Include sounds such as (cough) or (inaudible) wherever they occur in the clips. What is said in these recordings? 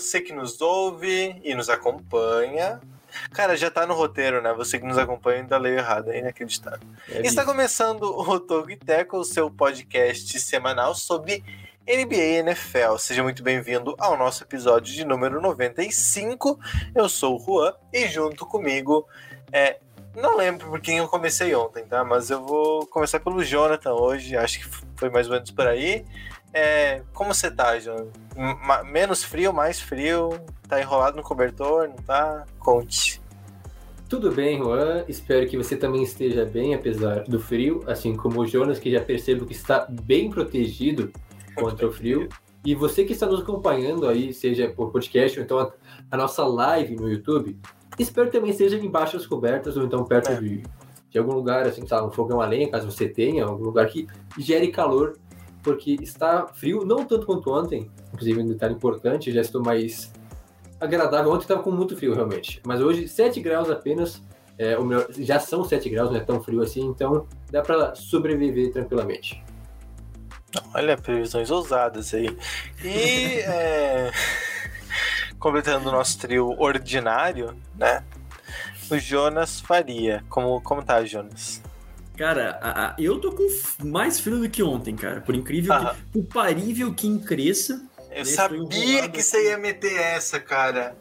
você que nos ouve e nos acompanha. Cara, já tá no roteiro, né? Você que nos acompanha ainda leu errado, é inacreditável. É Está começando o Togo Teco, o seu podcast semanal sobre NBA e NFL. Seja muito bem-vindo ao nosso episódio de número 95. Eu sou o Juan e junto comigo é. Não lembro por quem eu comecei ontem, tá? Mas eu vou começar pelo Jonathan hoje. Acho que foi mais ou menos por aí. É, como você tá? Ma- Menos frio, mais frio? Tá enrolado no cobertor, não tá? Conte. Tudo bem, Juan. Espero que você também esteja bem, apesar do frio, assim como o Jonas, que já percebo que está bem protegido contra o frio. E você que está nos acompanhando aí, seja por podcast ou então a, a nossa live no YouTube, espero que também esteja embaixo das cobertas ou então perto É. de, de algum lugar, assim, sabe, um fogão a lenha, caso você tenha, algum lugar que gere calor, porque está frio, não tanto quanto ontem, inclusive um detalhe importante, já estou mais agradável. Ontem estava com muito frio, realmente. Mas hoje, 7 graus apenas. É, o melhor- já são 7 graus, não é tão frio assim, então dá para sobreviver tranquilamente. Olha, previsões ousadas aí. E é, (laughs) completando o nosso trio ordinário, né? O Jonas Faria. Como, como tá, Jonas? Cara, a- a- eu tô com mais frio do que ontem, cara. Por incrível Aham. que. Por parível que cresça. Eu sabia que você ia meter essa, cara.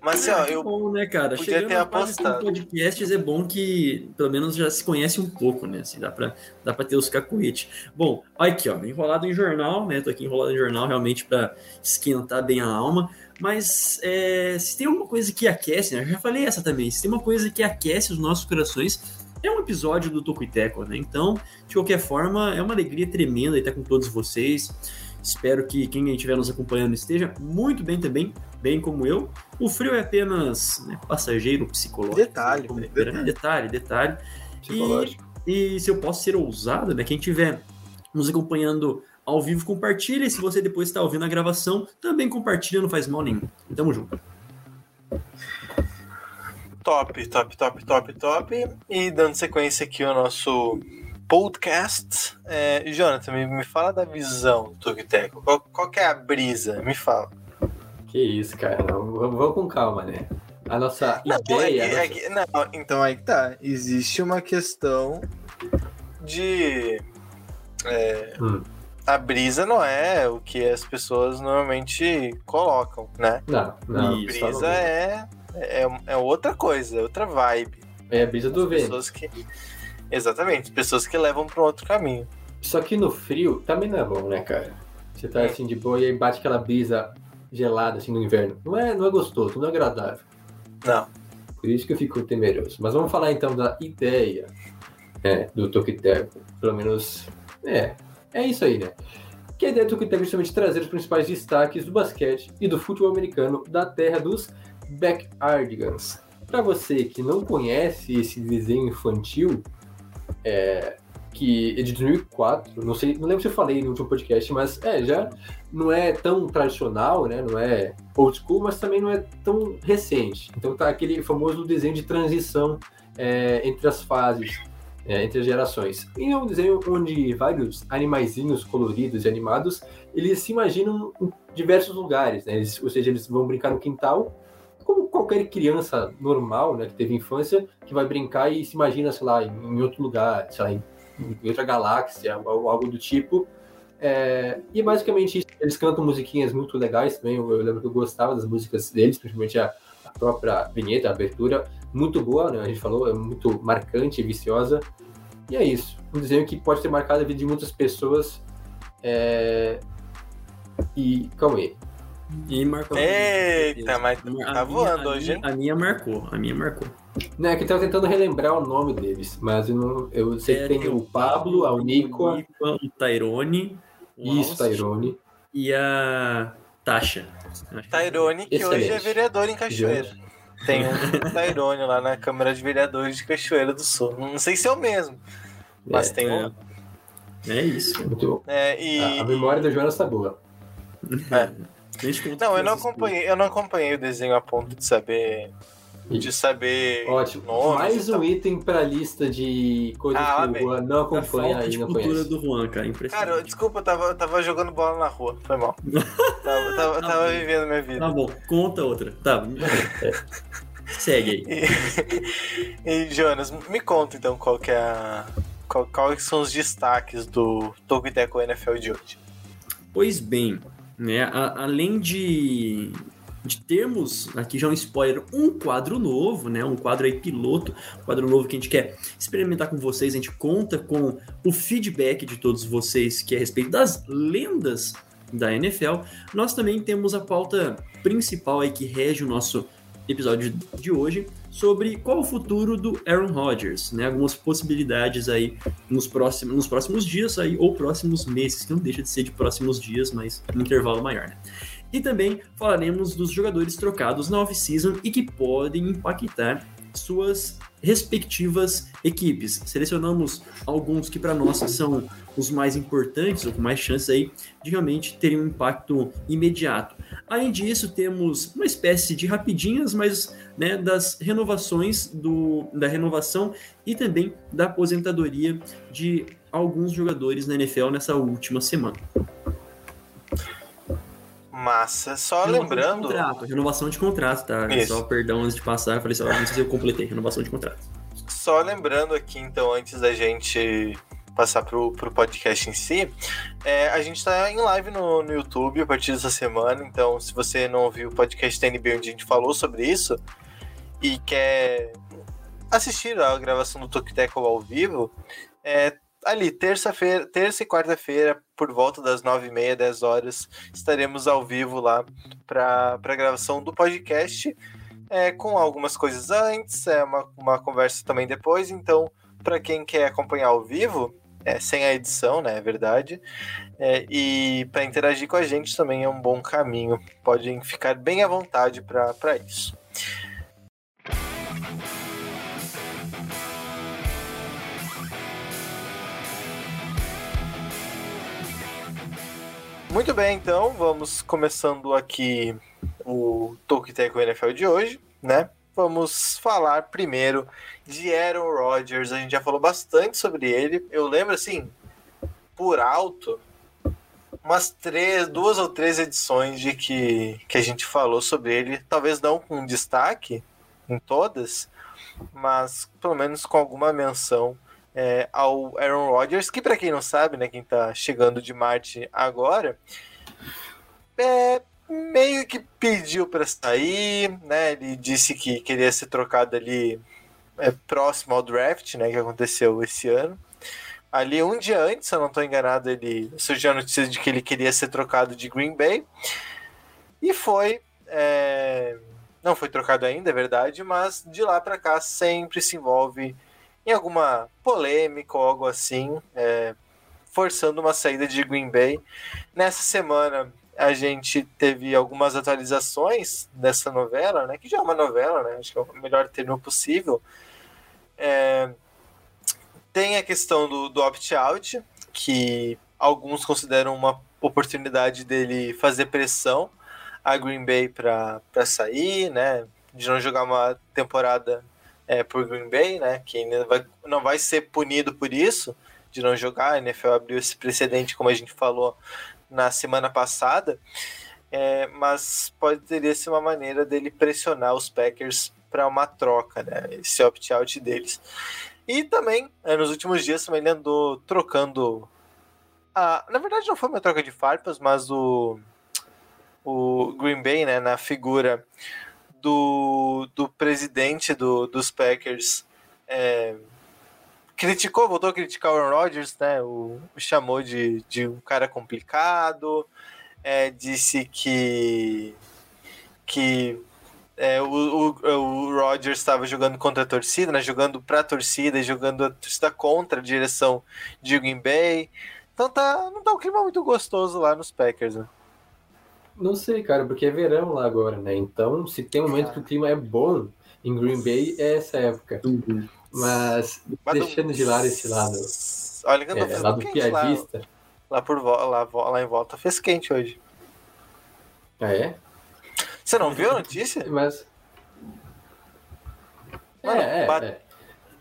Mas assim, ó, é eu. bom, né, cara? podia Chegando ter apostado. podcasts é bom que pelo menos já se conhece um pouco, né? Assim, dá pra, dá pra ter os cacuetes. Bom, olha aqui, ó, enrolado em jornal, né? Tô aqui enrolado em jornal realmente pra esquentar bem a alma. Mas é, se tem uma coisa que aquece, né? Eu já falei essa também. Se tem uma coisa que aquece os nossos corações, é um episódio do Toco e Teco, né? Então, de qualquer forma, é uma alegria tremenda estar com todos vocês. Espero que quem estiver nos acompanhando esteja muito bem também, bem como eu. O frio é apenas né, passageiro psicológico. Detalhe, como detalhe. detalhe, detalhe. Psicológico. E se eu posso ser ousado, né? Quem estiver nos acompanhando ao vivo, compartilha. E se você depois está ouvindo a gravação, também compartilha, não faz mal nenhum. Tamo junto. Top, top, top, top, top. E dando sequência aqui ao nosso podcast. É, Jonathan, me, me fala da visão do Tugteco. Qual, qual que é a brisa? Me fala. Que isso, cara. Vamos, com calma, né? A nossa Não, ideia. é que- a é que- não, então aí que tá. Existe uma questão de. é, Hum. A brisa não é o que as pessoas normalmente colocam, né? Não, não. Não- Brisa é, é, é outra coisa, é outra vibe. É a brisa do vento. pessoas que. Exatamente, pessoas que levam para um outro caminho. Só que no frio também não é bom, né, cara? Você tá assim de boa e aí bate aquela brisa gelada assim no inverno. Não é, não é gostoso, não é agradável. Não. Por isso que eu fico temeroso. Mas vamos falar então da ideia né, do Tokiteco. Pelo menos. É. É isso aí, né? Que a ideia do Tokiteco é justamente trazer os principais destaques do basquete e do futebol americano da terra dos Backyardigans. Para você que não conhece esse desenho infantil, é, que é de 2004, não sei, não lembro se eu falei no último podcast, mas é, já não é tão tradicional, né? Não é old school, mas também não é tão recente. Então tá aquele famoso desenho de transição é, entre as fases, é, entre as gerações. E é um desenho onde vários animaizinhos coloridos e animados, eles se imaginam em diversos lugares, né? Eles- ou seja, eles vão brincar no quintal, como qualquer criança normal, né, que teve infância, que vai brincar e se imagina, sei lá, em, outro lugar, sei lá, em, outra galáxia, ou algo do tipo. É, e basicamente isso. eles cantam musiquinhas muito legais também. Eu, eu lembro que eu gostava das músicas deles, principalmente a, a própria vinheta, a abertura, muito boa, né? A gente falou, é muito marcante e viciosa. E é isso. Um desenho que pode ter marcado a vida de muitas pessoas. É... E calma aí. E marcou. Eita, mas tá minha- voando a hoje, minha- hein? A minha marcou, a minha marcou. Né, que eu tava tentando relembrar o nome deles, mas eu, não, eu sei que tem o Pablo, a Uniqua, o Tairone. o isso, Tairone. E a Tasha. Tairone, que Excelente. hoje é vereador em Cachoeira. Tem um Tairone lá na Câmara de Vereadores de Cachoeira do Sul. Não sei se é o mesmo, mas É, tem um. é. É isso. Muito bom. É, e... A, a memória do Jonas tá boa. É. A Não, eu não acompanhei, eu não acompanhei o desenho a ponto de saber. De saber. Ótimo. Mais e tal. um item pra lista de coisas Ah, que o Juan não A acompanha falta e de não cultura conhece. do Juan, cara. Cara, Impressionante. desculpa, eu tava, eu tava jogando bola na rua, foi mal. (laughs) tava tava, Tá tava vivendo minha vida. Tá bom, conta outra. Tá, (laughs) segue aí. (laughs) E, Jonas, me conta então qual que é a. Qual, quais são os destaques do Tokiteco NFL de hoje? Pois bem, né, a- além de, de termos, aqui já um spoiler, um quadro novo, né, um quadro aí piloto, um quadro novo que a gente quer experimentar com vocês, a gente conta com o feedback de todos vocês que é a respeito das lendas da NFL. Nós também temos a pauta principal aí que rege o nosso episódio de hoje sobre qual o futuro do Aaron Rodgers, né? Algumas possibilidades aí nos próximos, nos próximos dias aí, ou próximos meses, que não deixa de ser de próximos dias, mas um intervalo maior, né? E também falaremos dos jogadores trocados na off-season e que podem impactar suas respectivas equipes. Selecionamos alguns que para nós são os mais importantes, ou com mais chances aí de realmente terem um impacto imediato. Além disso, temos uma espécie de rapidinhas, mas né, das renovações do, da renovação e também da aposentadoria de alguns jogadores na NFL nessa última semana. Massa. Só Renovação lembrando. De contrato, renovação de contrato, tá? Isso. Só perdão antes de passar, eu falei só, não sei se eu completei, renovação de contrato. Só lembrando aqui, então, antes da gente passar pro, pro podcast em si, é, a gente tá em live no, no YouTube a partir dessa semana, então se você não ouviu o podcast da NBA onde a gente falou sobre isso e quer assistir a gravação do Tokiteco ao vivo, é, ali, terça-feira, terça e quarta-feira, por volta das nove e meia, 10 horas, estaremos ao vivo lá para a gravação do podcast é, com algumas coisas antes, é uma, uma conversa também depois. Então, para quem quer acompanhar ao vivo, é, sem a edição, né? É verdade. É, e para interagir com a gente também é um bom caminho. Podem ficar bem à vontade para isso. Muito bem, então vamos começando aqui o Tokiteco NFL de hoje, né? Vamos falar primeiro de Aaron Rodgers. A gente já falou bastante sobre ele. Eu lembro, assim, por alto, umas três, duas ou três edições de que, que a gente falou sobre ele. Talvez não com destaque em todas, mas pelo menos com alguma menção é, ao Aaron Rodgers, que para quem não sabe, né, quem tá chegando de Marte agora, é, meio que pediu para sair, né? Ele disse que queria ser trocado ali é, próximo ao draft, né? Que aconteceu esse ano. Ali um dia antes, se eu não estou enganado, ele surgiu a notícia de que ele queria ser trocado de Green Bay e foi. é, não foi trocado ainda, é verdade, mas de lá para cá sempre se envolve em alguma polêmica ou algo assim, é, forçando uma saída de Green Bay. Nessa semana a gente teve algumas atualizações dessa novela, né? Que já é uma novela, né? Acho que é o melhor termo possível. É, tem a questão do, do opt-out, que alguns consideram uma oportunidade dele fazer pressão a Green Bay para sair, né? De não jogar uma temporada é, por Green Bay, né? Que ainda vai, não vai ser punido por isso, de não jogar. A NFL abriu esse precedente, como a gente falou na semana passada, é, mas pode teria ser uma maneira dele pressionar os Packers para uma troca, né? Esse opt-out deles. E também, é, nos últimos dias, também ele andou trocando. A, na verdade, não foi uma troca de farpas, mas o, o Green Bay, né, na figura do, do presidente do, dos Packers, é, criticou, voltou a criticar o Aaron Rodgers, né? O, o chamou de, de um cara complicado, é, disse que que é, o, o, o Rodgers estava jogando contra a torcida, né? Jogando para a torcida jogando a torcida contra a direção de Green Bay. Então tá, não tá um clima muito gostoso lá nos Packers, né? Não sei, cara, porque é verão lá agora, né? Então, se tem um momento que o clima é bom em Green Bay, é essa época. Mas, Badum. deixando de lado esse lado olha que eu tô É, fazendo lá do quente lá, piadista. lá, por lá, lá em volta fez quente hoje. Ah, é? Você não viu a notícia? Mas. Mano, é, é, bate- é.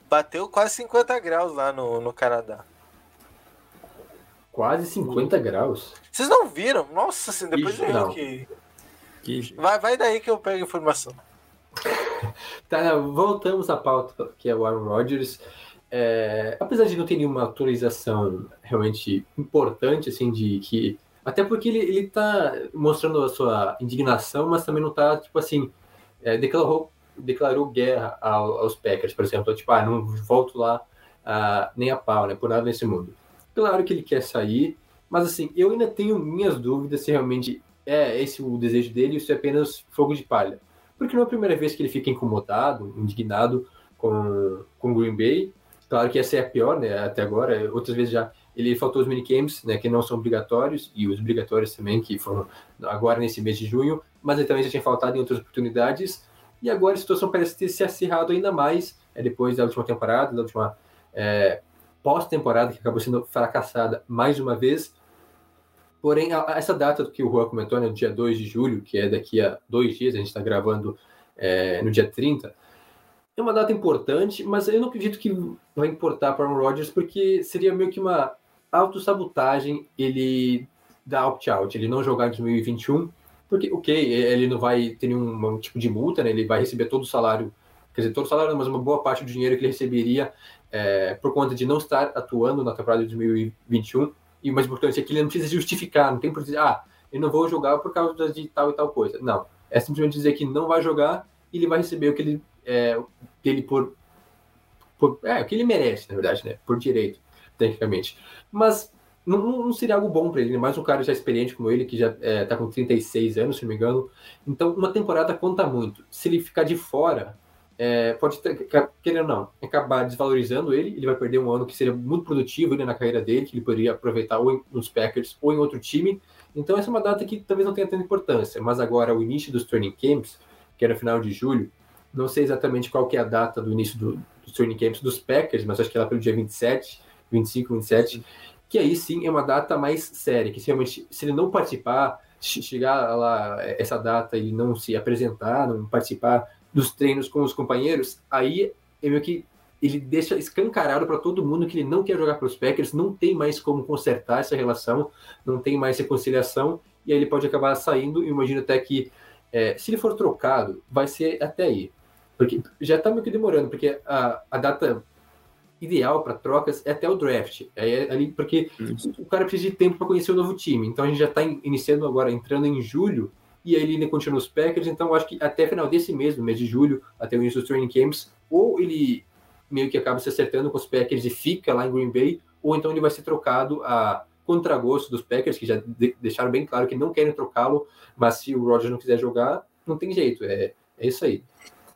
Bateu quase 50 graus lá no, no Canadá. Quase 50 graus. Vocês não viram? Nossa, assim, depois eu não. que. Que- Vai, vai daí que eu pego a informação. (laughs) Tá, voltamos à pauta, que é o Aaron Rodgers. É, apesar de não ter nenhuma autorização realmente importante, assim, de que. Até porque ele, ele tá mostrando a sua indignação, mas também não tá, tipo assim, é, declarou, declarou guerra ao- aos Packers, por exemplo. Tipo, ah, não volto lá ah, nem a pau, né? Por nada nesse mundo. Claro que ele quer sair, mas assim, eu ainda tenho minhas dúvidas se realmente é esse o desejo dele ou se é apenas fogo de palha. Porque não é a primeira vez que ele fica incomodado, indignado com, com Green Bay. Claro que essa é a pior, né? Até agora. Outras vezes já ele faltou os minicamps, né? Que não são obrigatórios, e os obrigatórios também, que foram agora nesse mês de junho, mas ele também já tinha faltado em outras oportunidades. E agora a situação parece ter se acirrado ainda mais, é, depois da última temporada, da última é, pós-temporada, que acabou sendo fracassada mais uma vez. Porém, a- a- essa data que o Juan comentou, né, dia 2 de julho, que é daqui a dois dias, a gente está gravando é, no dia 30, é uma data importante, mas eu não acredito que vai importar para o Rodgers, porque seria meio que uma autossabotagem ele dar opt-out, ele não jogar em 2021, porque, ok, ele não vai ter nenhum um tipo de multa, né, ele vai receber todo o salário, quer dizer, todo o salário, mas uma boa parte do dinheiro que ele receberia é, por conta de não estar atuando na temporada de 2021, e o mais importante é que ele não precisa justificar, não tem por dizer, ah, eu não vou jogar por causa de tal e tal coisa. Não, é simplesmente dizer que não vai jogar e ele vai receber o que ele, é, que ele por, por- é, o que ele merece, na verdade, né, por direito, tecnicamente. Mas não, não- seria algo bom para ele, mais um cara já experiente como ele, que já está com 36 anos, se não me engano. Então, uma temporada conta muito. Se ele ficar de fora, é, pode, ter, querendo ou não, acabar desvalorizando ele. Ele vai perder um ano que seria muito produtivo ainda na carreira dele, que ele poderia aproveitar ou em, nos Packers ou em outro time. Então, essa é uma data que talvez não tenha tanta importância. Mas agora, o início dos training camps, que era final de julho, não sei exatamente qual que é a data do início do, dos training camps dos Packers, mas acho que é lá pelo dia 27, 25, 27, que aí sim é uma data mais séria, que se realmente, se ele não participar, che- chegar lá eh, essa data e não se apresentar, não participar dos treinos com os companheiros, aí é meio que ele deixa escancarado para todo mundo que ele não quer jogar para os Packers, não tem mais como consertar essa relação, não tem mais reconciliação, e aí ele pode acabar saindo, e imagino até que eh, se ele for trocado, vai ser até aí. Porque já está meio que demorando, porque a, a data ideal para trocas é até o draft. É ali porque o cara precisa de tempo para conhecer o novo time. Então a gente já está iniciando agora, entrando em julho, e aí ele ainda continua nos Packers. Então eu acho que até final desse mês, no mês de julho, até o início dos training camps, ou ele meio que acaba se acertando com os Packers e fica lá em Green Bay, ou então ele vai ser trocado a contragosto dos Packers, que já de- deixaram bem claro que não querem trocá-lo, mas se o Rodgers não quiser jogar, não tem jeito. É, é isso aí.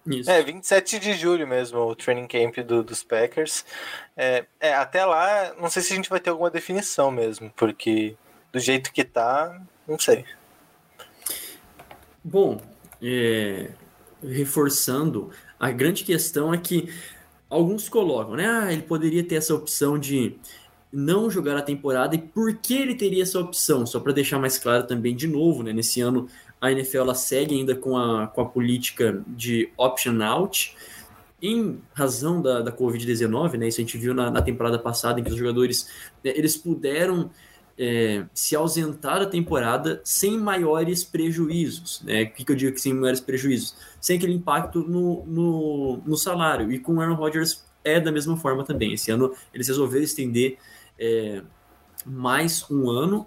Isso. É, 27 de julho mesmo, o training camp do- dos Packers. É, é, até lá, não sei se a gente vai ter alguma definição mesmo, porque do jeito que tá, não sei. Bom, é, reforçando, a grande questão é que alguns colocam, né? Ah, ele poderia ter essa opção de não jogar a temporada e por que ele teria essa opção? Só para deixar mais claro também, de novo, né? Nesse ano a NFL segue ainda com a, com a política de option out em razão da, da Covid-19, né? Isso a gente viu na, na temporada passada, em que os jogadores né, eles puderam é, se ausentar da temporada sem maiores prejuízos. Né? O que, que eu digo que sem maiores prejuízos? Sem aquele impacto no, no, no salário. E com o Aaron Rodgers é da mesma forma também. Esse ano eles resolveram estender é, mais um ano,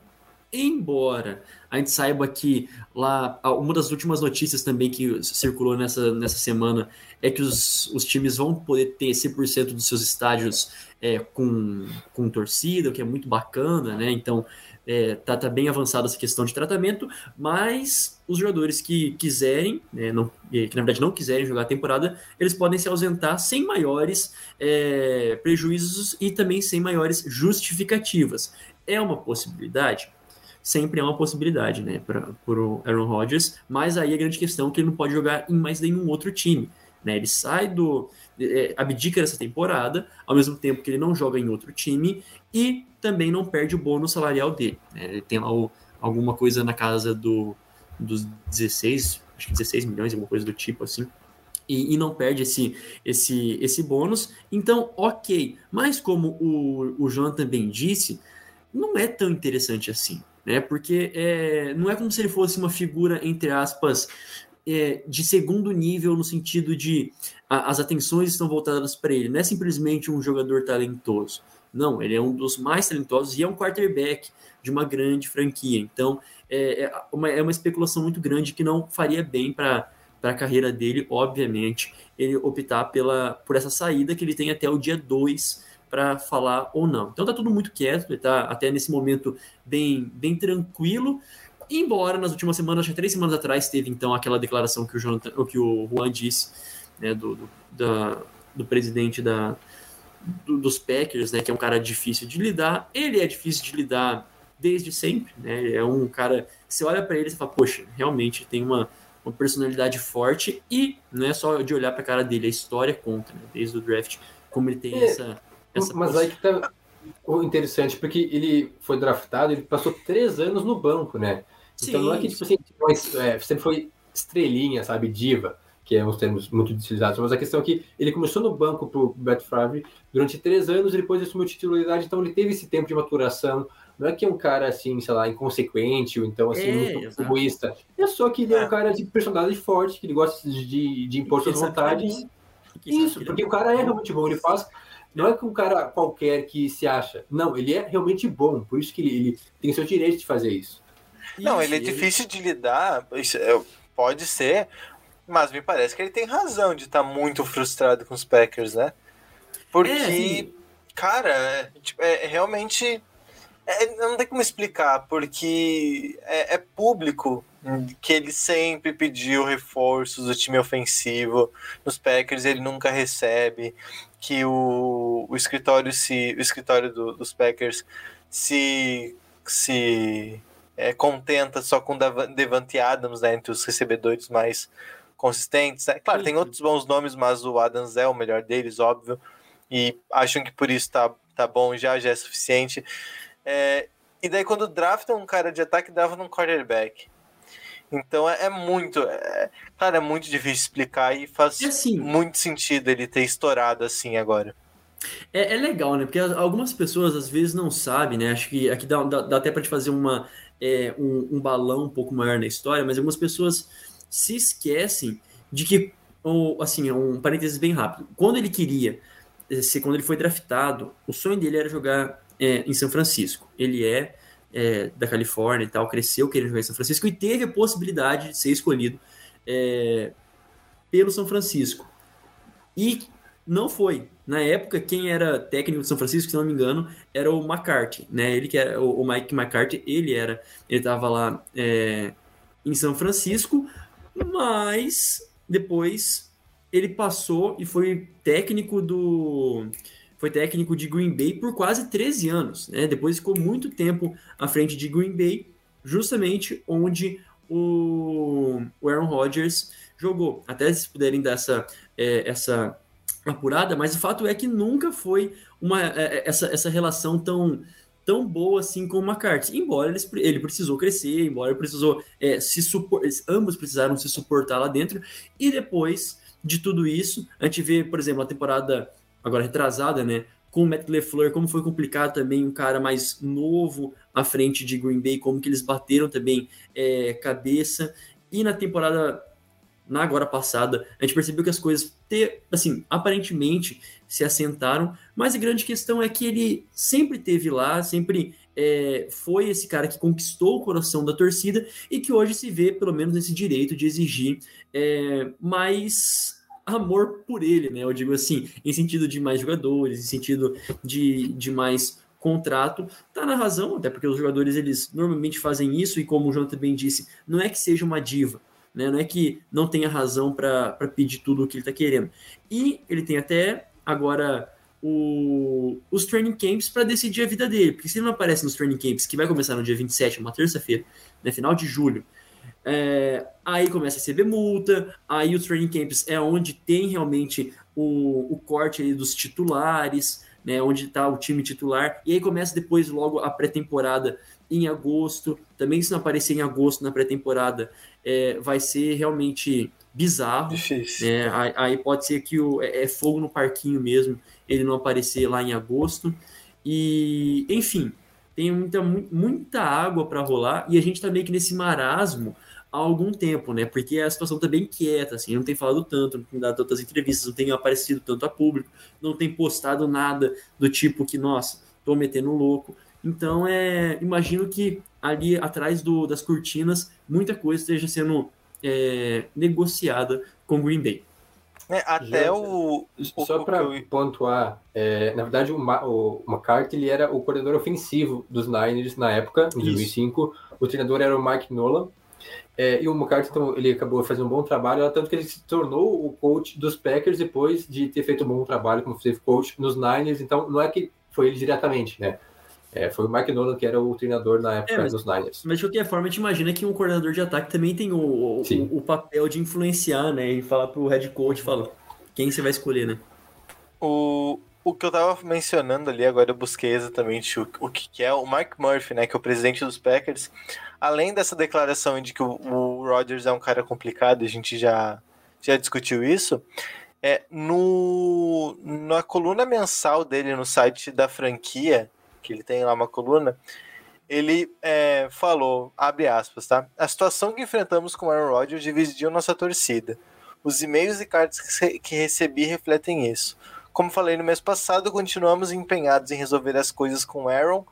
embora a gente saiba que lá, uma das últimas notícias também que circulou nessa, nessa semana é que os, os times vão poder ter 100% dos seus estádios é, com, com torcida, o que é muito bacana, né? Então, é, tá, tá bem avançada essa questão de tratamento, mas os jogadores que quiserem, né, não, que na verdade não quiserem jogar a temporada, eles podem se ausentar sem maiores é, prejuízos e também sem maiores justificativas. É uma possibilidade? Sempre é uma possibilidade, né, para o Aaron Rodgers, mas aí a grande questão é que ele não pode jogar em mais nenhum outro time. Né? Ele sai do. É, abdica dessa temporada, ao mesmo tempo que ele não joga em outro time e também não perde o bônus salarial dele. Né? Ele tem o, alguma coisa na casa do, dos 16, acho que 16 milhões, alguma coisa do tipo assim. E, e, não perde esse, esse, esse bônus. Então, ok. Mas como o, o também disse, não é tão interessante assim. Né? Porque é, não é como se ele fosse uma figura, entre aspas, é, de segundo nível, no sentido de a, as atenções estão voltadas para ele. Não é simplesmente um jogador talentoso. Não, ele é um dos mais talentosos e é um quarterback de uma grande franquia. Então, é, é, uma, é uma especulação muito grande que não faria bem para a carreira dele, obviamente, ele optar pela, por essa saída que ele tem até o dia 2 para falar ou não. Então tá tudo muito quieto, ele tá até nesse momento bem, bem tranquilo. Embora nas últimas semanas, acho três semanas atrás, teve então aquela declaração que o, Jonathan, que o Juan disse, né, do, do, da, do presidente da, do, dos Packers, né, que é um cara difícil de lidar. Ele é difícil de lidar desde sempre, né? É um cara, você olha para ele e fala, poxa, realmente tem uma, uma personalidade forte e não é só de olhar para a cara dele, a história conta, né? Desde o draft, como ele tem é, essa, essa. Mas aí que tá o interessante, porque ele foi draftado, ele passou três anos no banco, né? Então sim, não é que, tipo assim, é, sempre foi estrelinha, sabe, diva, que é uns termos muito utilizados, mas a questão é que ele começou no banco pro Brett Favre durante três anos e depois assumiu titularidade, então ele teve esse tempo de maturação, não é que é um cara assim, sei lá, inconsequente ou então assim, é, muito egoísta. É só que ele é. é. um cara de personalidade forte, que ele gosta de, de impor suas vontades. Isso, porque o cara é realmente bom, ele faz. Não é que um cara qualquer que se acha. Não, ele é realmente bom, por isso que ele, ele tem o seu direito de fazer isso. Não, ele é difícil de lidar, é, pode ser, mas me parece que ele tem razão de estar tá muito frustrado com os Packers, né? Porque, é, cara, é, tipo, é, realmente é, não tem como explicar, porque é, é, público que ele sempre pediu reforços do time ofensivo. Nos Packers ele nunca recebe. Que o, o escritório se. O escritório do, dos Packers se. se é, contenta só com Devante Adams né, entre os recebedores mais consistentes. Né? Claro, tem outros bons nomes, mas o Adams é o melhor deles, óbvio. E acham que por isso tá, tá bom já, já é suficiente. É, e daí quando draftam um cara de ataque, dava num quarterback. Então é, é muito. É, cara, é muito difícil explicar e faz assim, muito sentido ele ter estourado assim agora. É, é, legal, né? Porque algumas pessoas às vezes não sabem, né? Acho que aqui dá, dá, dá até para te fazer uma, é, um, um, balão um pouco maior na história, mas algumas pessoas se esquecem de que, ou, assim, um parênteses bem rápido. Quando ele queria, se, quando ele foi draftado, o sonho dele era jogar é, em São Francisco. Ele é, é, da Califórnia e tal, cresceu querendo jogar em São Francisco e teve a possibilidade de ser escolhido é, pelo São Francisco. E não foi. Na época, quem era técnico de São Francisco, se não me engano, era o McCarthy, né? Ele que era o, Mike McCarthy, ele era, ele estava lá é, em São Francisco, mas depois ele passou e foi técnico do foi técnico de Green Bay por quase 13 anos. Né? Depois ficou muito tempo à frente de Green Bay, justamente onde o, Aaron Rodgers jogou. Até se puderem dar essa, é, essa apurada, mas o fato é que nunca foi uma, é, é essa, essa relação tão tão boa assim com o McCarthy, embora ele, ele precisou crescer, embora ele precisou é, se suportar, ambos precisaram se suportar lá dentro, e depois de tudo isso, a gente vê, por exemplo, a temporada agora retrasada, né? Com o Matt LeFleur, como foi complicado também, um cara mais novo à frente de Green Bay, como que eles bateram também é, cabeça. E na temporada, na agora passada, a gente percebeu que as coisas, te, assim, aparentemente se assentaram, mas a grande questão é que ele sempre teve lá, sempre é, foi esse cara que conquistou o coração da torcida e que hoje se vê, pelo menos, nesse direito de exigir é, mais amor por ele, né? Eu digo assim, em sentido de mais jogadores, em sentido de, de mais contrato, tá na razão, até porque os jogadores eles normalmente fazem isso e como o João também disse, não é que seja uma diva, né? Não é que não tenha razão para pedir tudo o que ele tá querendo. E ele tem até agora o, os training camps para decidir a vida dele, porque se ele não aparece nos training camps, que vai começar no dia 27, uma terça-feira, né, final de julho, É, aí começa a receber multa, aí os training camps é onde tem realmente o, o corte dos titulares, né, onde está o time titular, e aí começa depois logo a pré-temporada em agosto, também se não aparecer em agosto na pré-temporada, é, vai ser realmente bizarro, Difícil. né, aí, pode ser que o, é, é fogo no parquinho mesmo, ele não aparecer lá em agosto, e enfim, tem muita, mu- muita água para rolar, e a gente tá meio que nesse marasmo, há algum tempo, né? Porque a situação tá bem quieta, assim, não tem falado tanto, não tem dado tantas entrevistas, não tem aparecido tanto a público, não tem postado nada do tipo que, nossa, tô metendo louco. Então, é, imagino que ali atrás do, das cortinas, muita coisa esteja sendo é, negociada com Green Bay. É, até Já- o. o- Só para eu- pontuar, é, na verdade o, Ma- o McCarthy ele era o coordenador ofensivo dos Niners na época, em Isso. 2005. O treinador era o Mike Nolan. É, e o McCarthy então, ele acabou fazendo um bom trabalho, tanto que ele se tornou o coach dos Packers depois de ter feito um bom trabalho como safe coach nos Niners. Então não é que foi ele diretamente, né? É, foi o Mike Nolan que era o treinador na época É, mas- dos Niners. Mas de qualquer forma, a gente imagina que um coordenador de ataque também tem o, o, o papel de influenciar, né? E falar pro head coach, fala, quem você vai escolher, né? O, o que eu tava mencionando ali, agora eu busquei exatamente o, o que, que é o Mark Murphy, né, que é o presidente dos Packers. Além dessa declaração de que o, o Rodgers é um cara complicado, a gente já, já discutiu isso. É, no, na coluna mensal dele no site da franquia, que ele tem lá uma coluna, ele é, falou, abre aspas, tá? A situação que enfrentamos com o Aaron Rodgers dividiu nossa torcida. Os e-mails e cartas que recebi refletem isso. Como falei no mês passado, continuamos empenhados em resolver as coisas com Aaron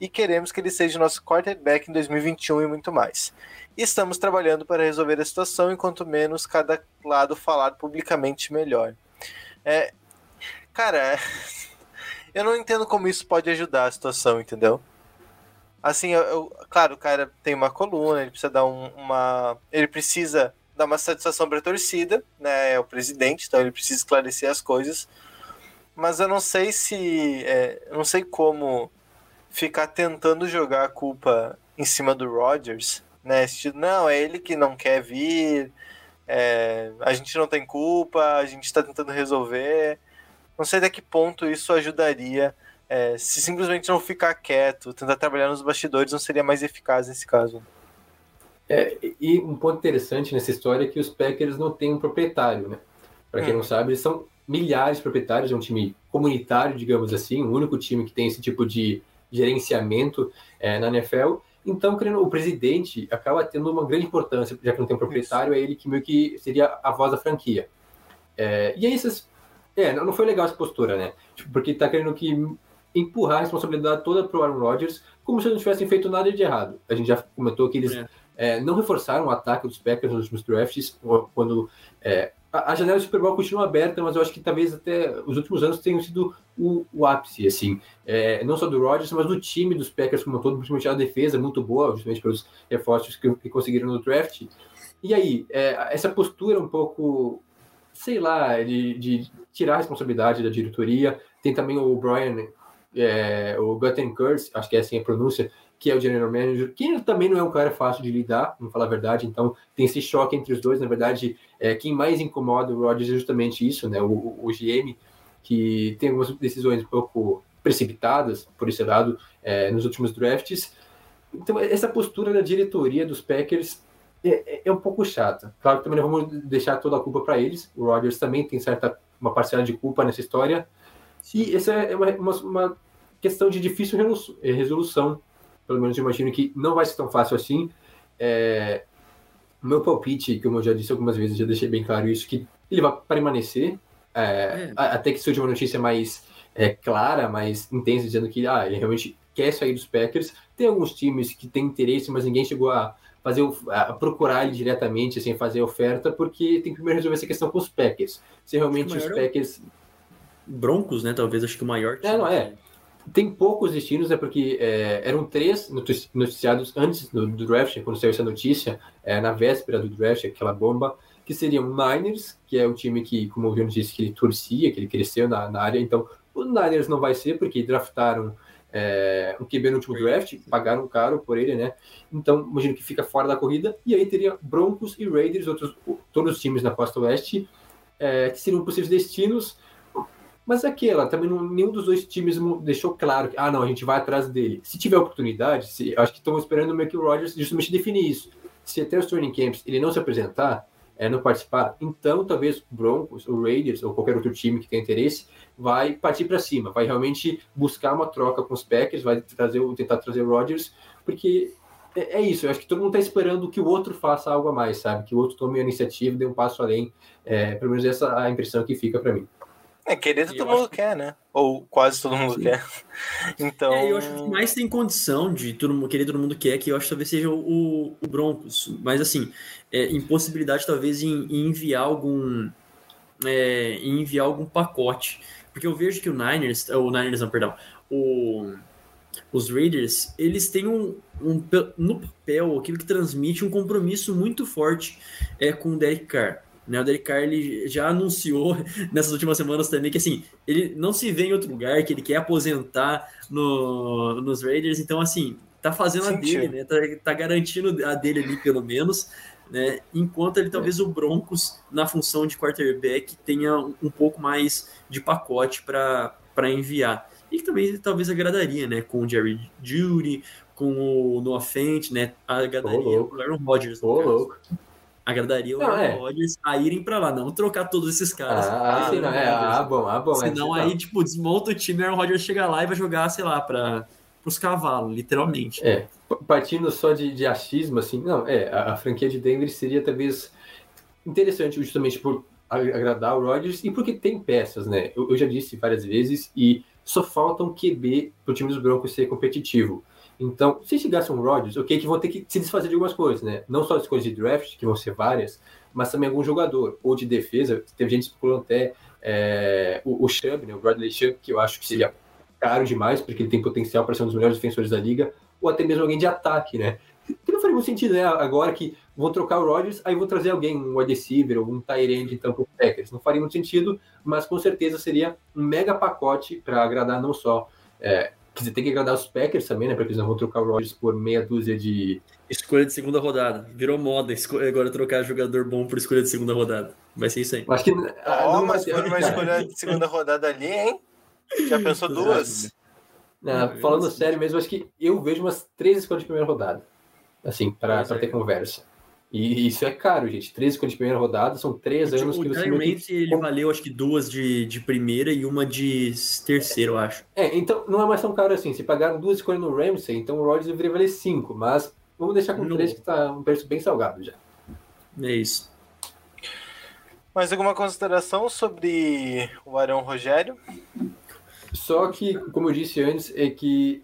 e queremos que ele seja nosso quarterback em 2021 e muito mais. Estamos trabalhando para resolver a situação, enquanto menos cada lado falar publicamente melhor. É, cara, (laughs) eu não entendo como isso pode ajudar a situação, entendeu? Assim, eu, eu- claro, o cara tem uma coluna, ele precisa dar um- uma. Ele precisa dar uma satisfação para a torcida, né? É o presidente, então ele precisa esclarecer as coisas. Mas eu não sei se. é, eu não sei como ficar tentando jogar a culpa em cima do Rodgers, né? Esse, não, é ele que não quer vir, é, a gente não tem culpa, a gente está tentando resolver. Não sei até que ponto isso ajudaria. é, se simplesmente não ficar quieto, tentar trabalhar nos bastidores, não seria mais eficaz nesse caso. É, e um ponto interessante nessa história é que os Packers não têm um proprietário, né? Para quem Hum. não sabe, eles são milhares de proprietários, é um time comunitário, digamos assim, o único time que tem esse tipo de gerenciamento é, na NFL. Então, querendo, o presidente acaba tendo uma grande importância, já que não tem um proprietário, é ele que meio que seria a voz da franquia. É, e aí, essas, é, não foi legal essa postura, né? Tipo, porque tá querendo que empurrar a responsabilidade toda pro Aaron Rodgers, como se eles não tivessem feito nada de errado. A gente já comentou que eles É. é, não reforçaram o ataque dos Packers nos últimos drafts, quando é, a, janela do Super Bowl continua aberta, mas eu acho que talvez até os últimos anos tenham sido o, o ápice, assim, é, não só do Rodgers, mas do time dos Packers como um todo, principalmente a defesa muito boa, justamente pelos reforços que, que conseguiram no draft. E aí, é, essa postura um pouco, sei lá, de, de tirar a responsabilidade da diretoria, tem também o Brian, é, o Guttenkurs, acho que é assim a pronúncia, que é o general manager, que também não é um cara fácil de lidar, vamos falar a verdade, então tem esse choque entre os dois, na verdade, é, quem mais incomoda o Rodgers é justamente isso, né, o, o- GM, que tem algumas decisões um pouco precipitadas, por esse lado, é, nos últimos drafts, então essa postura da diretoria dos Packers é, é- é um pouco chata, claro que também não vamos deixar toda a culpa para eles, o Rodgers também tem certa, uma parcela de culpa nessa história, e essa é uma, uma, uma questão de difícil resolu- resolução. Pelo menos eu imagino que não vai ser tão fácil assim. É, meu palpite, como eu já disse algumas vezes, já deixei bem claro isso, que ele vai permanecer é, É. até que surja uma notícia mais é, clara, mais intensa, dizendo que ah, ele realmente quer sair dos Packers. Tem alguns times que têm interesse, mas ninguém chegou a fazer a procurar ele diretamente, assim, fazer oferta, porque tem que primeiro resolver essa questão com os Packers. Se realmente os é Packers Broncos, né? Talvez acho que o maior. É, não é. Tem poucos destinos, é porque é, eram três notici- noticiados antes do, do draft, quando saiu essa notícia, é, na véspera do draft, aquela bomba, que seriam Niners, que é o time que, como o Jones disse, que ele torcia, que ele cresceu na, na área. Então, o Niners não vai ser, porque draftaram é, um QB no último draft, pagaram caro por ele, né? Então, imagino que fica fora da corrida. E aí teria Broncos e Raiders, outros, todos os times na costa oeste, é, que seriam possíveis destinos. Mas é aquela, também não, nenhum dos dois times deixou claro que, ah, não, a gente vai atrás dele. Se tiver oportunidade, se, acho que estão esperando o Mickey Rogers justamente definir isso. Se até os training camps ele não se apresentar, é, não participar, então talvez o Broncos, o Raiders ou qualquer outro time que tenha interesse vai partir para cima, vai realmente buscar uma troca com os Packers, vai trazer, tentar trazer o Rodgers, porque é, é, isso, eu acho que todo mundo está esperando que o outro faça algo a mais, sabe? Que o outro tome a iniciativa, dê um passo além. É, pelo menos essa é a impressão que fica para mim. É, querer todo mundo que... quer, né? Ou quase todo mundo Sim. quer. Então. É, eu acho que mais tem condição de todo, querer todo mundo quer, que eu acho que talvez seja o, o Broncos. Mas assim, é, impossibilidade talvez em, em enviar algum. É, em enviar algum pacote. Porque eu vejo que o Niners. O Niners, não, perdão. O, os Raiders, eles têm um, um, no papel aquilo que transmite um compromisso muito forte é, com o Derek Carr. Né? O Derek Carr ele já anunciou (laughs) nessas últimas semanas também que assim, ele não se vê em outro lugar, que ele quer aposentar no, nos Raiders, então assim, tá fazendo Sim, a dele, né? Tá, tá, garantindo a dele ali pelo menos, né? Enquanto ele talvez o Broncos na função de quarterback tenha um pouco mais de pacote para enviar. E que também talvez agradaria, né? Com o Jerry Judy, com o Noah Fent, né? Agradaria oh, o Aaron Rodgers. Oh, louco agradaria o Aaron é. Rodgers a irem para lá, não trocar todos esses caras. Ah, sim, não, é, ah, bom, ah, bom. Senão é, aí, tipo, desmonta o time, o Aaron Rodgers chega lá e vai jogar, sei lá, para os cavalos, literalmente. É, partindo só de, de achismo, assim, não, é, a, a, franquia de Denver seria talvez interessante justamente por agradar o Rodgers e porque tem peças, né? Eu, eu já disse várias vezes e só falta um QB para o time dos Broncos ser competitivo. Então, se chegasse um Rodgers, ok, que vão ter que se desfazer de algumas coisas, né? Não só as coisas de draft, que vão ser várias, mas também algum jogador, ou de defesa. Teve gente especulando até é, o, o Chubb, né? O Bradley Chubb, que eu acho que seria caro demais, porque ele tem potencial para ser um dos melhores defensores da liga, ou até mesmo alguém de ataque, né? Que não faria muito sentido, né? Agora que vou trocar o Rodgers, aí vou trazer alguém, um wide receiver, ou um end, então, pro Packers. Não faria muito sentido, mas com certeza seria um mega pacote para agradar não só é, Quer dizer, tem que agradar os Packers também, né? Porque eles não vão trocar o Rodgers por meia dúzia de. Escolha de segunda rodada. Virou moda agora trocar jogador bom por escolha de segunda rodada. Vai ser isso aí. Acho que. Ah, oh, mas por uma escolha de segunda rodada ali, hein? Já pensou duas? Não, falando sério mesmo, acho que eu vejo umas três escolhas de primeira rodada. Assim, para ter conversa. E isso é caro, gente. Três escolhas de primeira rodada são três anos o que você. O que... ele valeu acho que duas de, de primeira e uma de terceira, eu acho. É, então não é mais tão caro assim. Se pagaram duas escolhas no Ramsey, então o Rodgers deveria valer cinco, mas vamos deixar com no... três que tá um preço bem salgado já. É isso. Mais alguma consideração sobre o Arão Rogério? Só que, como eu disse antes, é que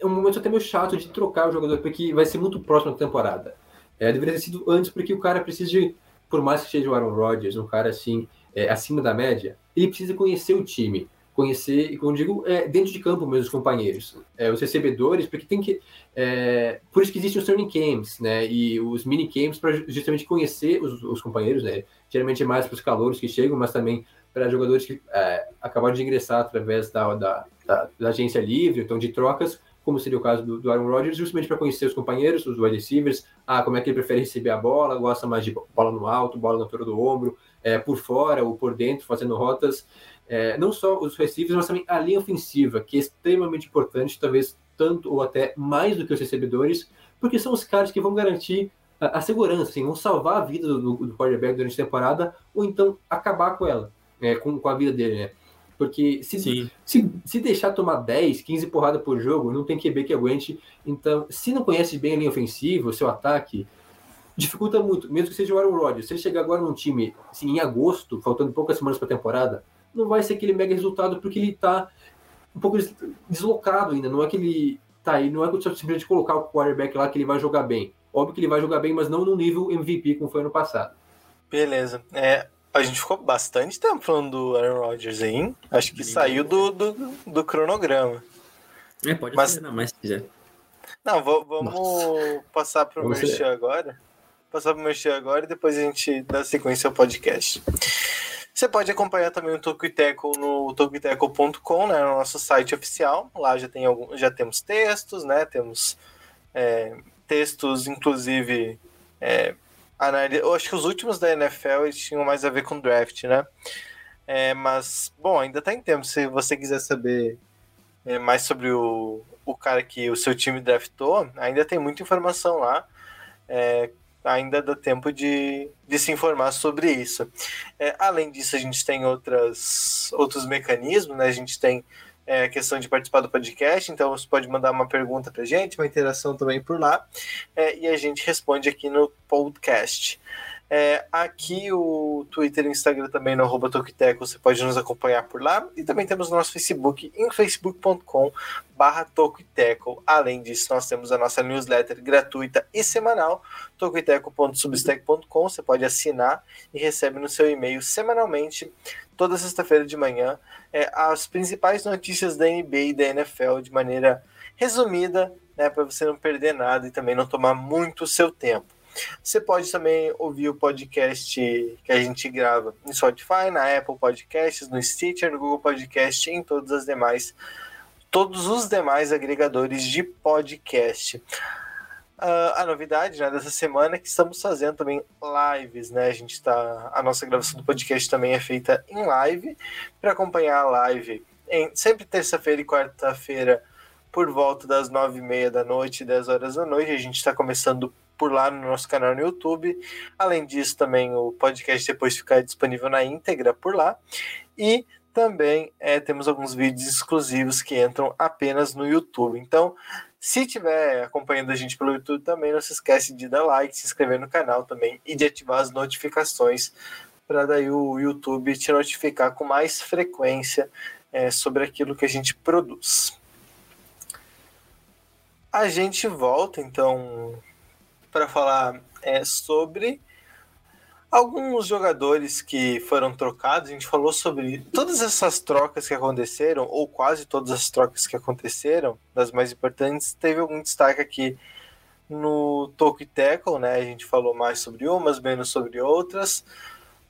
é um momento até meio chato de trocar o jogador, porque vai ser muito próximo da temporada. É, deveria ter sido antes, porque o cara precisa de, por mais que seja o Aaron Rodgers, um cara assim, é, acima da média, ele precisa conhecer o time, conhecer, e eu digo, é, dentro de campo mesmo os companheiros, é, os recebedores, porque tem que. É, por isso que existem os training camps, né? E os mini camps para justamente conhecer os, os, companheiros, né? Geralmente é mais para os calouros que chegam, mas também para jogadores que é, acabaram de ingressar através da, da, da, da agência livre, então de trocas, como seria o caso do, do Aaron Rodgers, justamente para conhecer os companheiros, os wide receivers, ah, como é que ele prefere receber a bola, gosta mais de bola no alto, bola na altura do ombro, é, por fora ou por dentro, fazendo rotas. É, não só os receivers, mas também a linha ofensiva, que é extremamente importante, talvez tanto ou até mais do que os recebedores, porque são os caras que vão garantir a, a segurança, assim, vão salvar a vida do, do quarterback durante a temporada, ou então acabar com ela, é, com, com a vida dele, né? Porque se, se, se, deixar tomar 10, 15 porradas por jogo, não tem QB que aguente. Então, se não conhece bem a linha ofensiva, o seu ataque, dificulta muito, mesmo que seja o Aaron Rodgers. Se ele chegar agora num time assim, em agosto, faltando poucas semanas para a temporada, não vai ser aquele mega resultado porque ele está um pouco deslocado ainda. Não é que ele tá aí, não é que simplesmente colocar o quarterback lá que ele vai jogar bem. Óbvio que ele vai jogar bem, mas não no nível MVP como foi ano passado. Beleza. É, a gente ficou bastante tempo falando do Aaron Rodgers aí, hein? Acho que saiu do, do, do, cronograma. É, pode Mas... ser, não, mas se quiser. Não, vamos Nossa. passar pro vamos Merchan agora. Passar pro Merchan agora e depois a gente dá sequência ao podcast. Você pode acompanhar também o Tokuiteco no tokuiteco.com, né, no nosso site oficial. Lá já, tem algum, já temos textos, né? Temos é, textos, inclusive. É, eu acho que os últimos da NFL eles tinham mais a ver com draft, né? É, mas, bom, ainda tá em tempo. Se você quiser saber é, mais sobre o, o cara que o seu time draftou, ainda tem muita informação lá. É, ainda dá tempo de, de se informar sobre isso. É, além disso, a gente tem outras, outros mecanismos, né? A gente tem é, questão de participar do podcast, então você pode mandar uma pergunta para gente, uma interação também por lá, é, e a gente responde aqui no podcast. É, aqui o Twitter e Instagram também no arroba Tokiteco, você pode nos acompanhar por lá. E também temos o nosso Facebook em facebook.com barra. Além disso, nós temos a nossa newsletter gratuita e semanal, tokiteco.substack.com. Você pode assinar e recebe no seu e-mail semanalmente, toda sexta-feira de manhã, é, as principais notícias da NBA e da NFL de maneira resumida, né, para você não perder nada e também não tomar muito o seu tempo. Você pode também ouvir o podcast que a gente grava no Spotify, na Apple Podcasts, no Stitcher, no Google Podcast e em todas as demais, todos os demais agregadores de podcast. Uh, a novidade né, dessa semana é que estamos fazendo também lives, né? A gente está. A nossa gravação do podcast também é feita em live. Para acompanhar a live, em, sempre terça-feira e quarta-feira, por volta das nove e meia da noite, dez horas da noite. A gente está começando por lá no nosso canal no YouTube. Além disso, também o podcast depois ficar disponível na íntegra por lá. E também é, temos alguns vídeos exclusivos que entram apenas no YouTube. Então, se estiver acompanhando a gente pelo YouTube também, não se esquece de dar like, se inscrever no canal também e de ativar as notificações para daí o YouTube te notificar com mais frequência é, sobre aquilo que a gente produz. A gente volta então para falar é, sobre alguns jogadores que foram trocados. A gente falou sobre todas essas trocas que aconteceram, ou quase todas as trocas que aconteceram, das mais importantes. Teve algum destaque aqui no Toque Tackle, né? A gente falou mais sobre umas, menos sobre outras,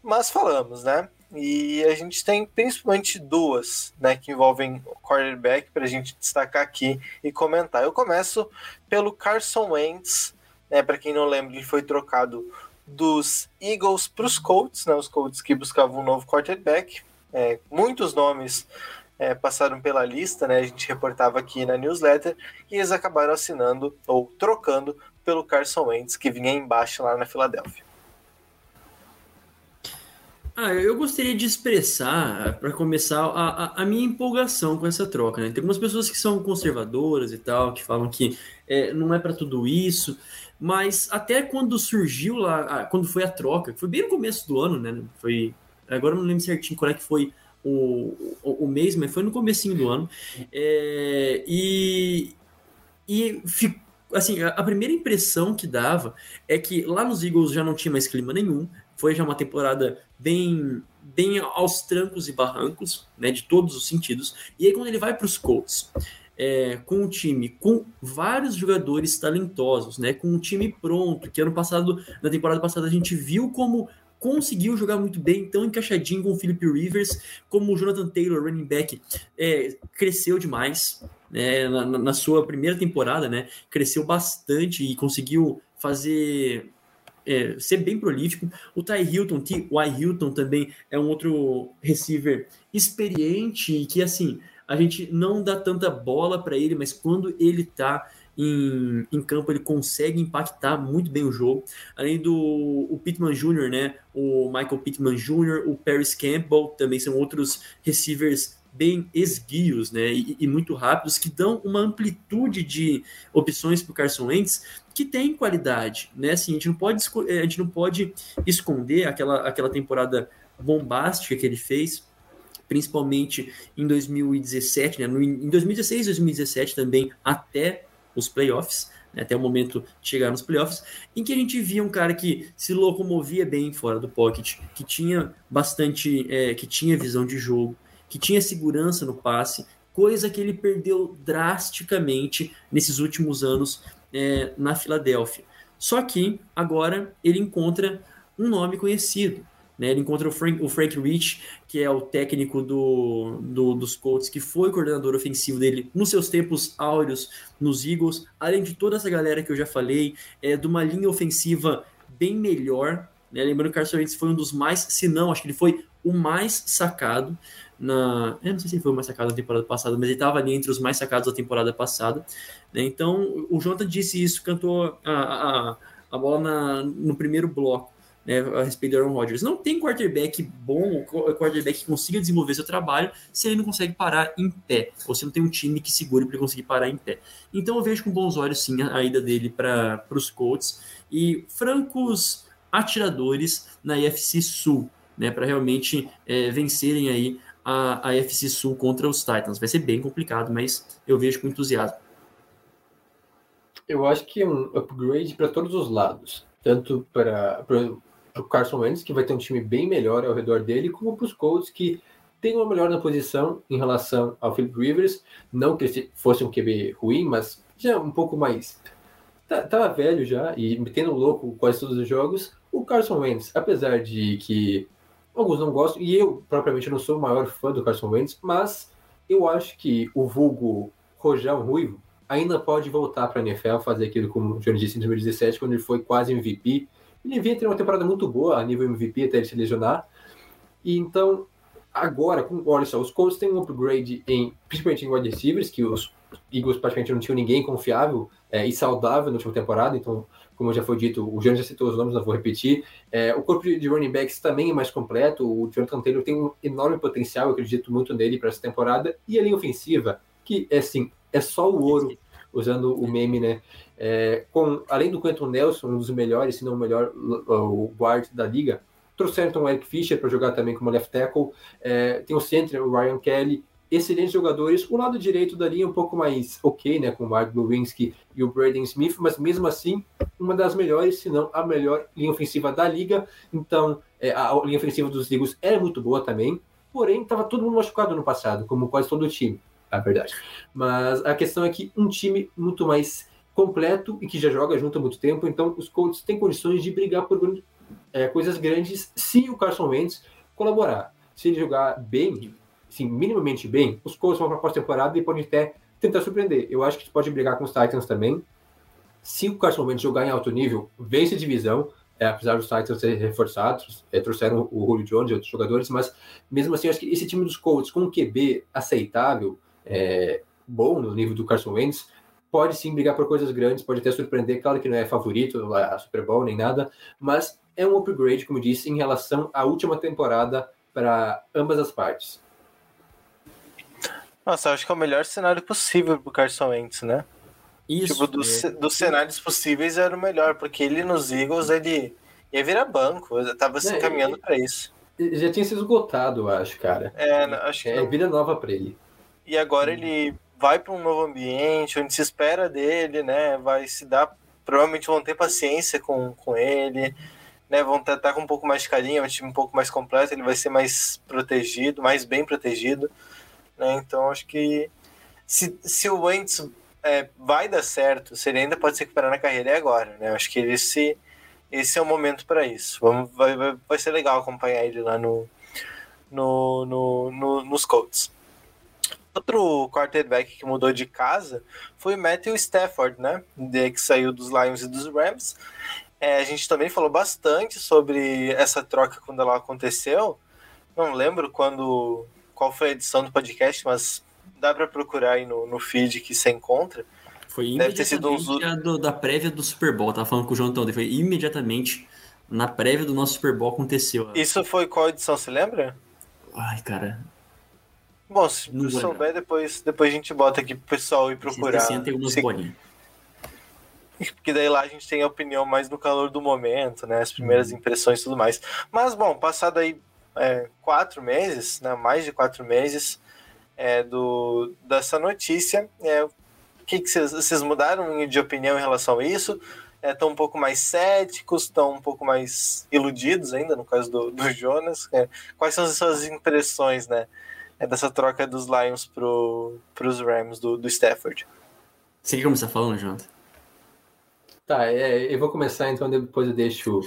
mas falamos, né? E a gente tem principalmente duas, né, que envolvem o quarterback para a gente destacar aqui e comentar. Eu começo pelo Carson Wentz, né, para quem não lembra, ele foi trocado dos Eagles para os Colts, né, os Colts que buscavam um novo quarterback. É, muitos nomes é, passaram pela lista, né, a gente reportava aqui na newsletter, e eles acabaram assinando ou trocando pelo Carson Wentz, que vinha embaixo lá na Filadélfia. Ah, eu gostaria de expressar, para começar, a, a, minha empolgação com essa troca. Né? Tem algumas pessoas que são conservadoras e tal, que falam que é, não é para tudo isso. Mas até quando surgiu lá, quando foi a troca, foi bem no começo do ano, né? Foi. Agora não lembro certinho qual é que foi o, o, o mês, mas foi no comecinho do ano. É, e. E assim, a, primeira impressão que dava é que lá nos Eagles já não tinha mais clima nenhum. Foi já uma temporada bem bem aos trancos e barrancos, né, de todos os sentidos. E aí quando ele vai para os Colts, é, com um time com vários jogadores talentosos, né? Com um time pronto, que ano passado, na temporada passada, a gente viu como conseguiu jogar muito bem, tão encaixadinho com o Philip Rivers, como o Jonathan Taylor, running back, é, cresceu demais né, na, na, sua primeira temporada, né? Cresceu bastante e conseguiu fazer é, ser bem prolífico. O Ty Hilton, T.Y. Hilton também é um outro receiver experiente e que, assim, a gente não dá tanta bola para ele, mas quando ele está em, em, campo, ele consegue impactar muito bem o jogo. Além do o Pittman Jr., né? O Michael Pittman Jr., o Paris Campbell também são outros receivers bem esguios, né? E, e muito rápidos, que dão uma amplitude de opções para o Carson Wentz que tem qualidade, né? Assim, a gente não pode, a gente não pode esconder aquela, aquela temporada bombástica que ele fez principalmente em 2017, né? No, em 2016 2017 também, até os playoffs, né? até o momento de chegar nos playoffs, em que a gente via um cara que se locomovia bem fora do pocket, que tinha bastante, é, que tinha visão de jogo, que tinha segurança no passe, coisa que ele perdeu drasticamente nesses últimos anos é, na Filadélfia. Só que agora ele encontra um nome conhecido, Né? Ele encontra o Frank, o Frank Rich, que é o técnico do, do, dos Colts, que foi coordenador ofensivo dele nos seus tempos áureos nos Eagles, além de toda essa galera que eu já falei, é, de uma linha ofensiva bem melhor. Né? Lembrando que o Carson Wentz foi um dos mais, se não, acho que ele foi o mais sacado na. Eu não sei se ele foi o mais sacado da temporada passada, mas ele estava ali entre os mais sacados da temporada passada. Né? Então, o Jonathan disse isso, cantou a, a, a bola na, no primeiro bloco. Né, a respeito do Aaron Rodgers. Não tem quarterback bom, quarterback que consiga desenvolver seu trabalho se ele não consegue parar em pé, ou se não tem um time que segure para ele conseguir parar em pé. Então eu vejo com bons olhos sim a, a ida dele para os Colts e francos atiradores na IFC Sul, né, para realmente é, vencerem aí a, a FC Sul contra os Titans. Vai ser bem complicado, mas eu vejo com entusiasmo. Eu acho que é um upgrade para todos os lados. Tanto para, para o Carson Wentz, que vai ter um time bem melhor ao redor dele, como para os Colts, que tem uma melhor na posição em relação ao Philip Rivers. Não que ele fosse um QB ruim, mas já um pouco mais. Tá, tava velho já e metendo louco quase todos os jogos. O Carson Wentz, apesar de que alguns não gostam, e eu propriamente não sou o maior fã do Carson Wentz, mas eu acho que o vulgo Rojão Ruivo ainda pode voltar para a NFL, fazer aquilo como o Johnny disse em 2017, quando ele foi quase MVP. Ele vinha ter uma temporada muito boa a nível MVP até ele se lesionar. E então, agora, com, olha só, os Colts têm um upgrade em, principalmente em wide receivers, que os Eagles praticamente não tinham ninguém confiável é, e saudável na última temporada, então como já foi dito, o Jean já citou os nomes, não vou repetir. É, o corpo de running backs também é mais completo. O Jonathan Taylor tem um enorme potencial, eu acredito muito nele para essa temporada. E a linha ofensiva, que é assim, é só o ouro, usando o meme, né? É, com, além do Quentin Nelson, um dos melhores, se não o melhor, o guard da liga, trouxeram então o Eric Fischer para jogar também como left tackle. É, tem o center, o Ryan Kelly, excelentes jogadores. O lado direito da linha é um pouco mais ok, né, com o Mark Lewinsky e o Braden Smith, mas mesmo assim, uma das melhores, se não a melhor linha ofensiva da liga. Então, é, a linha ofensiva dos Eagles é muito boa também, porém, estava todo mundo machucado no passado, como quase todo o time, na verdade. Mas a questão é que um time muito mais completo e que já joga junto há muito tempo, então os Colts têm condições de brigar por é, coisas grandes se o Carson Wentz colaborar. Se ele jogar bem, assim, minimamente bem, os Colts vão para a pós-temporada e podem até tentar surpreender. Eu acho que pode brigar com os Titans também. Se o Carson Wentz jogar em alto nível, vence a divisão, é, apesar dos Titans serem reforçados, é, trouxeram o Julio Jones e outros jogadores, mas mesmo assim, acho que esse time dos Colts com um QB aceitável, é, bom no nível do Carson Wentz, pode sim brigar por coisas grandes, pode até surpreender, claro que não é favorito a Super Bowl nem nada, mas é um upgrade, como disse, em relação à última temporada para ambas as partes. Nossa, acho que é o melhor cenário possível pro Carson Wentz, né? Isso. Tipo, dos, é. dos cenários possíveis era o melhor, porque ele nos Eagles, ele ia virar banco, eu tava se É, encaminhando pra isso. Já tinha se esgotado, eu acho, cara. É, acho que É vida nova para ele. E agora ele vai para um novo ambiente, onde se espera dele, né? Vai se dar. Provavelmente vão ter paciência com, com ele, né? Vão tratar com um pouco mais de carinho, é um time um pouco mais completo, ele vai ser mais protegido, mais bem protegido, né? Então acho que se, se o Wentz é, vai dar certo, se ele ainda pode se recuperar na carreira, é agora, né? Acho que esse, esse é o momento para isso. Vamos, vai, vai, vai ser legal acompanhar ele lá no, no, no, no- nos Colts. Outro quarterback que mudou de casa foi Matthew Stafford, né? De, que saiu dos Lions e dos Rams. É, a gente também falou bastante sobre essa troca quando ela aconteceu. Não lembro quando qual foi a edição do podcast, mas dá para procurar aí no, no feed que você encontra. Foi Deve ter sido uns- do- da prévia do Super Bowl. Tava falando com o João ontem. Foi imediatamente na prévia do nosso Super Bowl aconteceu. Isso foi qual edição, você lembra? Ai, cara. Bom, se vou souber, depois, depois a gente bota aqui pro pessoal ir procurar. 60 e umas Se- bolinhas. (laughs) Porque daí lá a gente tem a opinião mais no calor do momento, né? As primeiras impressões e tudo mais. Mas, bom, passado aí é, quatro meses, né? Mais de quatro meses é, do, dessa notícia, é, o que vocês mudaram de opinião em relação a isso? Estão um pouco mais céticos, estão um pouco mais iludidos ainda, no caso do, do Jonas. É, quais são as suas impressões, né? É, dessa troca dos Lions pro, pros Rams do, do Stafford? Você quer começar falando, Jonathan? Tá, é, eu vou começar então, depois eu deixo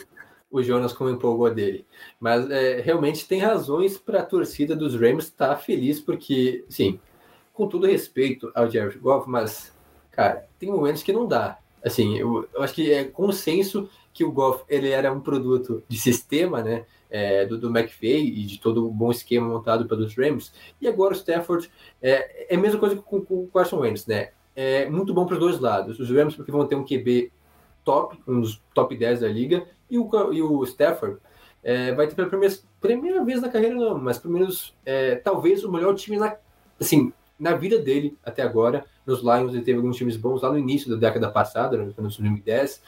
o Jonas como empolgou dele. Mas é, realmente tem razões para a torcida dos Rams estar tá feliz, porque, sim, com todo respeito ao Jared Goff, mas, cara, tem momentos que não dá. Assim, eu, eu acho que é consenso que o Goff ele era um produto de sistema, né? É, do, do McVay e de todo o bom esquema montado pelos Rams. E agora o Stafford é, é a mesma coisa com, com o Carson Wentz, né? É muito bom para os dois lados. Os Rams porque vão ter um QB top, um dos top 10 da liga, e o, e o Stafford é, vai ter pela primeira, primeira vez na carreira, não, mas pelo menos é, talvez o melhor time na, assim, na vida dele até agora. Nos Lions ele teve alguns times bons lá no início da década passada, no 2010,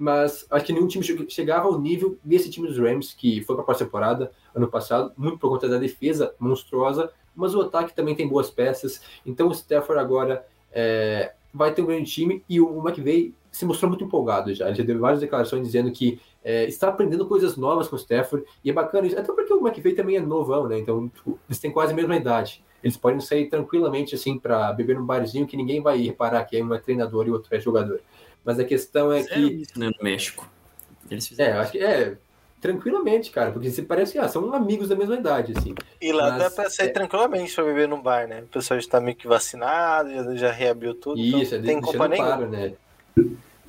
mas acho que nenhum time chegava ao nível desse time dos Rams, que foi para a pós-temporada ano passado, muito por conta da defesa monstruosa, mas o ataque também tem boas peças. Então o Stafford agora é, vai ter um grande time e o McVay se mostrou muito empolgado já. Ele já deu várias declarações dizendo que é, está aprendendo coisas novas com o Stafford e é bacana isso, até porque o McVay também é novão, né? Então tipo, eles têm quase a mesma idade. Eles podem sair tranquilamente assim para beber num barzinho que ninguém vai reparar que um é treinador e outro é jogador. Mas a questão é que. Isso, né, no México. Eles fizeram. É, acho que é tranquilamente, cara, porque se parece que ah, são amigos da mesma idade, assim. E lá Mas, dá pra sair é... tranquilamente pra beber num bar, né? O pessoal já tá meio que vacinado, já, já reabriu tudo. Isso, então é tem culpa nenhuma. Né?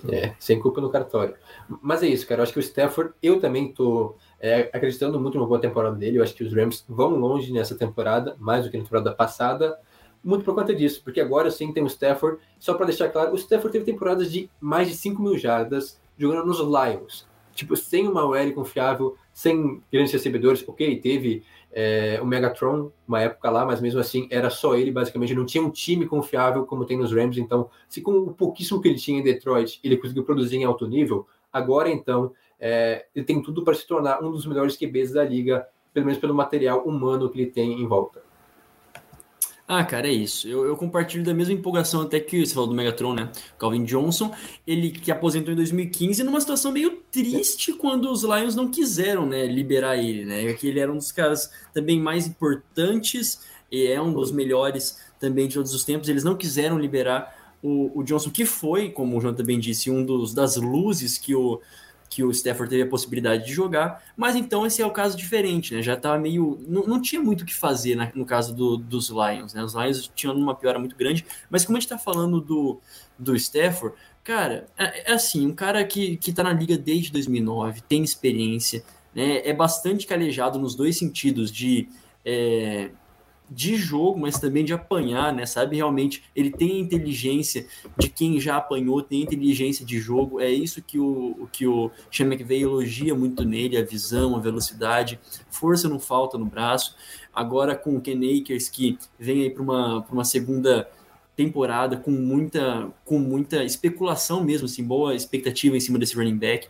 É, sem culpa no cartório. Mas é isso, cara. Eu acho que o Stafford, eu também tô é, acreditando muito numa boa temporada dele. Eu acho que os Rams vão longe nessa temporada, mais do que na temporada passada. Muito por conta disso, porque agora sim tem o Stafford. Só para deixar claro, o Stafford teve temporadas de mais de 5 mil jardas jogando nos Lions. Tipo, sem uma OL confiável, sem grandes recebedores. Ok, teve é, o Megatron, uma época lá, mas mesmo assim era só ele, basicamente. Não tinha um time confiável como tem nos Rams. Então, se com o pouquíssimo que ele tinha em Detroit ele conseguiu produzir em alto nível, agora então é, ele tem tudo para se tornar um dos melhores QBs da liga, pelo menos pelo material humano que ele tem em volta. Ah, cara, é isso. Eu, eu, compartilho da mesma empolgação até que você falou do Megatron, né? Calvin Johnson, ele que aposentou em 2015 numa situação meio triste quando os Lions não quiseram, né, liberar ele, né? Que ele era um dos caras também mais importantes e é um dos melhores também de todos os tempos. Eles não quiseram liberar o, o Johnson, que foi, como o João também disse, um dos das luzes que o que o Stafford teve a possibilidade de jogar, mas então esse é o caso diferente, né? Já tá meio. Não, não tinha muito o que fazer na, no caso do, dos Lions, né? Os Lions tinham uma piora muito grande, mas como a gente tá falando do, do Stafford, cara, é, é assim, um cara que, que tá na liga desde 2009, tem experiência, né? É bastante calejado nos dois sentidos de. É, de jogo, mas também de apanhar, né? Sabe realmente, ele tem inteligência de quem já apanhou, tem inteligência de jogo. É isso que o, que o Sean McVay elogia muito nele, a visão, a velocidade, força não falta no braço. Agora com o Ken Akers, que vem aí para uma, uma segunda temporada com muita, com muita especulação mesmo, assim, boa expectativa em cima desse running back.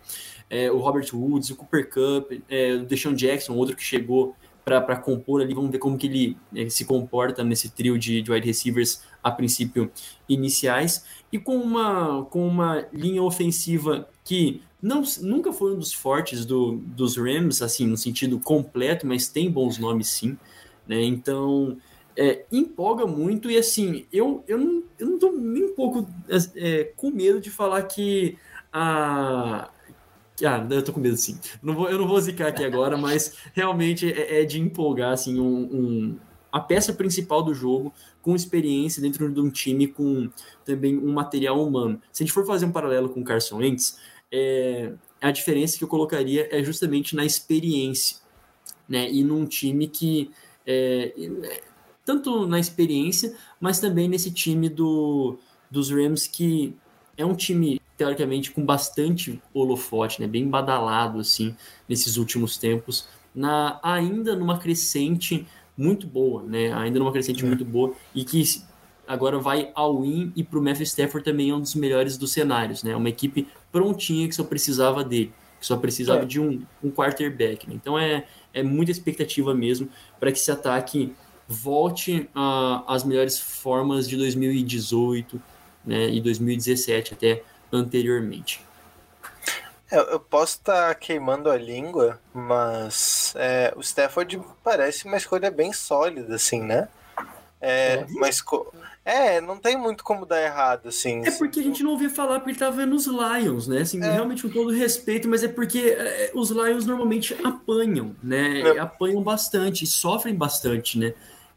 É, o Robert Woods, o Cooper Cup, é, o Deshaun Jackson, outro que chegou para compor ali. Vamos ver como que ele, ele se comporta nesse trio de, de, wide receivers a princípio iniciais. E com uma, com uma linha ofensiva que não, nunca foi um dos fortes do, dos Rams, assim, no sentido completo, mas tem bons nomes sim. Né? Então, é, empolga muito e assim, eu, eu, não, eu não tô nem um pouco é, com medo de falar que a, ah, eu tô com medo sim. Não vou, eu não vou zicar aqui agora, (laughs) mas realmente é, é de empolgar, assim, um, um, a peça principal do jogo com experiência dentro de um time com também um material humano. Se a gente for fazer um paralelo com o Carson Wentz, é, a diferença que eu colocaria é justamente na experiência, né? E num time que é, tanto na experiência, mas também nesse time do, dos Rams que é um time teoricamente com bastante holofote, né, bem badalado assim nesses últimos tempos, na ainda numa crescente muito boa, né, ainda numa crescente é. muito boa e que agora vai ao win e para o Matthew Stafford também é um dos melhores dos cenários, né, uma equipe prontinha que só precisava dele, que só precisava é. de um, um quarterback, né? então é é muita expectativa mesmo para que esse ataque volte às melhores formas de 2018 né, e 2017 até anteriormente. É, eu posso estar tá queimando a língua, mas é, o Stafford parece uma escolha bem sólida, assim, né? É, Óbvio. mas é, não tem muito como dar errado, assim. É porque a gente não ouvia falar porque ele tava nos Lions, né? Assim, É. realmente com todo respeito, mas é porque é, os Lions normalmente apanham, né? É. Apanham bastante, sofrem bastante, né?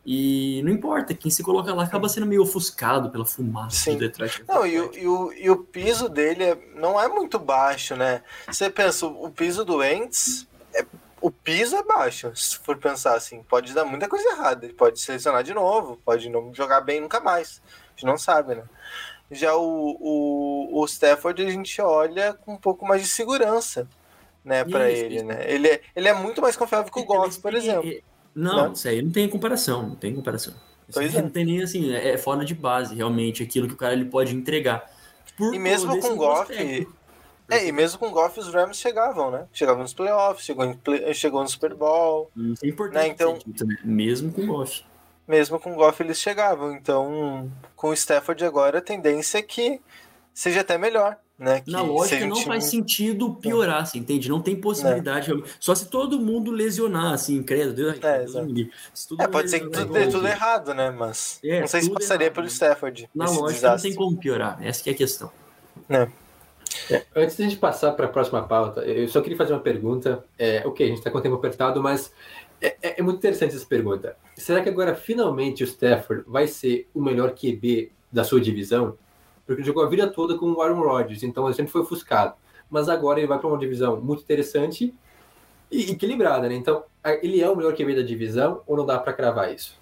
E não importa, quem se coloca lá acaba sendo meio ofuscado pela fumaça Sim. do Detroit. Não, e, o- e o, e o piso dele é- não é muito baixo, né? Você pensa, o piso do Ents, é- o piso é baixo, se for pensar assim. Pode dar muita coisa errada. Ele pode selecionar de novo, pode não jogar bem nunca mais. A gente não sabe, né? Já o, o, o Stafford a gente olha com um pouco mais de segurança, né, pra Isso, ele, né? Ele é, ele é muito mais confiável que o Goff, por exemplo. Não, isso aí não tem comparação, não tem comparação. Isso é. Não tem nem assim, é é fora de base, realmente, aquilo que o cara ele pode entregar. Por E mesmo com o Goff. É, e mesmo com o Goff, os Rams chegavam, né? Chegavam nos playoffs, chegou, play- chegou no Super Bowl. Isso é importante Né, então- dito, né? Mesmo com o Goff. Mesmo com o Goff, eles chegavam. Então, com o Stafford agora, a tendência é que seja até melhor, né? Que Na lógica, não time- faz sentido piorar, você entende? Não tem possibilidade. Só se todo mundo lesionar, assim, credo. Deus, É, Deus me. Se todo É, pode ser que tudo dê tudo errado, né? Mas É, não sei se passaria errado, pelo né? Stafford. Na esse lógica, desastre. não tem como piorar. Essa que é a questão. É, antes de a gente passar para a próxima pauta, eu só queria fazer uma pergunta. É, ok, a gente está com o tempo apertado, mas é, é- é muito interessante essa pergunta. Será que agora finalmente o Stafford vai ser o melhor QB da sua divisão? Porque ele jogou a vida toda com o Aaron Rodgers, então ele sempre foi ofuscado. Mas agora ele vai para uma divisão muito interessante e equilibrada, né? Então, ele é o melhor QB da divisão ou não dá para cravar isso?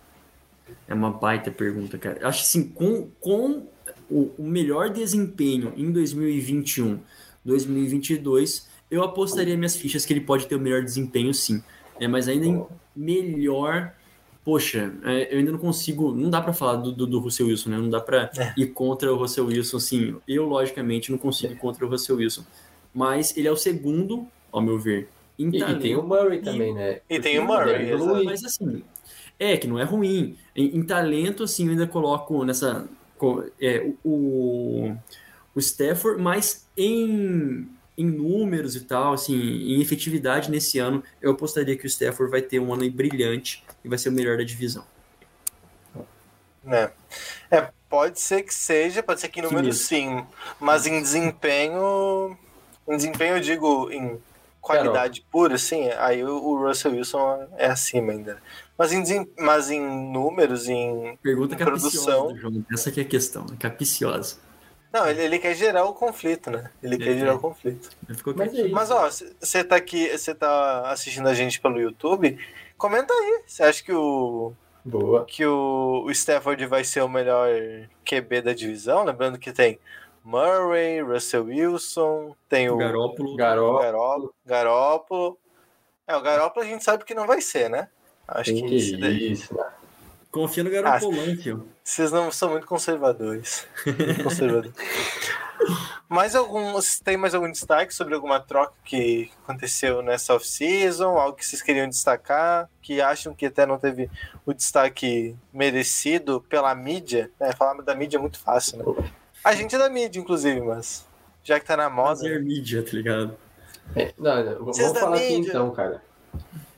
É uma baita pergunta, cara. Eu Acho assim, com, com o, o melhor desempenho em 2021, 2022, eu apostaria minhas fichas que ele pode ter o melhor desempenho, sim. É, mas ainda em melhor. Poxa, é, eu ainda não consigo. Não dá pra falar do, do, do Russell Wilson, né? Não dá pra É. ir contra o Russell Wilson, assim. Eu, logicamente, não consigo ir contra o Russell Wilson. Mas ele é o segundo, ao meu ver. Em E, e tem o Murray também, né? E tem o Murray, evoluir. Mas assim, é que não é ruim. Em, em talento, assim, eu ainda coloco nessa. É, o, o Stafford, mas em, em números e tal, assim, em efetividade nesse ano, eu apostaria que o Stafford vai ter um ano aí brilhante e vai ser o melhor da divisão. né? É, pode ser que seja, pode ser que em número sim, mas em desempenho, em desempenho eu digo em qualidade pura, assim, aí o, Russell Wilson é acima ainda. Mas em, desem- mas em números, em Pergunta Em produção. João. Essa que é a questão, né? capiciosa. não, ele, ele quer gerar o conflito, né? Ele quer É. gerar o conflito. Mas Mas ó, você tá aqui, você tá assistindo a gente pelo YouTube, comenta aí. Você acha que o Boa. que o, o Stafford vai ser o melhor QB da divisão? Lembrando que tem Murray, Russell Wilson, tem o Garópolo. Garó. Garópolo. Garópolo. É, o Garópolo a gente sabe que não vai ser, né? Acho que, Que isso daí- isso. Confia no Ah, Garopolão, tio. vocês não são muito conservadores. (laughs) Muito conservadores. Mais algum, tem mais algum destaque sobre alguma troca que aconteceu nessa off-season? Algo que vocês queriam destacar? Que acham que até não teve o destaque merecido pela mídia? É, falar da mídia é muito fácil, né? A gente é da mídia, inclusive, mas já que tá na moda. Fazer mídia, tá ligado? É, não, não, vamos falar aqui mídia. então, cara.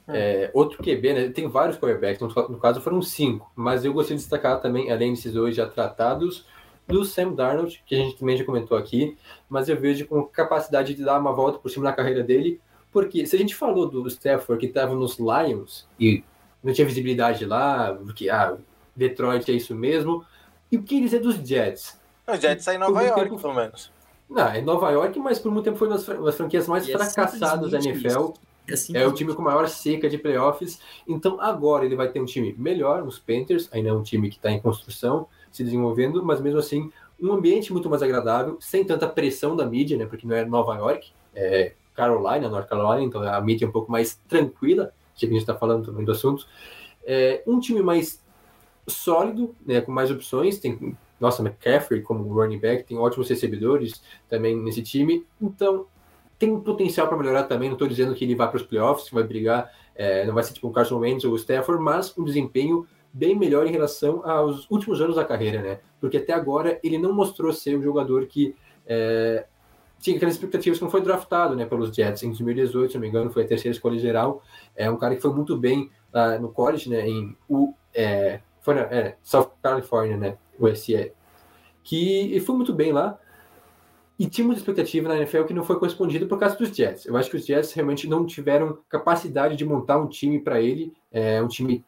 É, outro QB, né? Tem vários quarterbacks, no, no caso foram cinco, mas eu gostaria de destacar também, além desses dois já tratados, do Sam Darnold, que a gente também já comentou aqui, mas eu vejo com capacidade de dar uma volta por cima na carreira dele, porque se a gente falou do Stafford que estava nos Lions e não tinha visibilidade lá, porque ah, Detroit é isso mesmo, e o que dizer dos Jets? O Jets sai em Nova York, tempo- pelo menos. Não, é Nova York, mas por muito tempo foi uma das franquias mais E é fracassadas da NFL. isso. É, É o time com maior seca de playoffs. Então agora ele vai ter um time melhor, os Panthers, ainda é um time que está em construção, se desenvolvendo, mas mesmo assim um ambiente muito mais agradável, sem tanta pressão da mídia, né? Porque não é Nova York, é Carolina, North Carolina, então a mídia é um pouco mais tranquila, que a gente está falando também do assunto. É, um time mais sólido, né? Com mais opções, tem nossa McCaffrey como running back, tem ótimos recebedores também nesse time. Então tem um potencial para melhorar também. Não estou dizendo que ele vai para os playoffs, que vai brigar, é, não vai ser tipo o Carson Wentz ou o Stafford, mas um desempenho bem melhor em relação aos últimos anos da carreira, né? Porque até agora ele não mostrou ser um jogador que é, tinha aquelas expectativas que não foi draftado, né, pelos Jets em 2018, se não me engano, foi a terceira escolha geral. É um cara que foi muito bem ah, no college, né, em U, é, Foi, é, South California, né? USC. Que foi muito bem lá. E tinha muita expectativa na NFL que não foi correspondida por causa dos Jets. Eu acho que os Jets realmente não tiveram capacidade de montar um time para ele, é, um time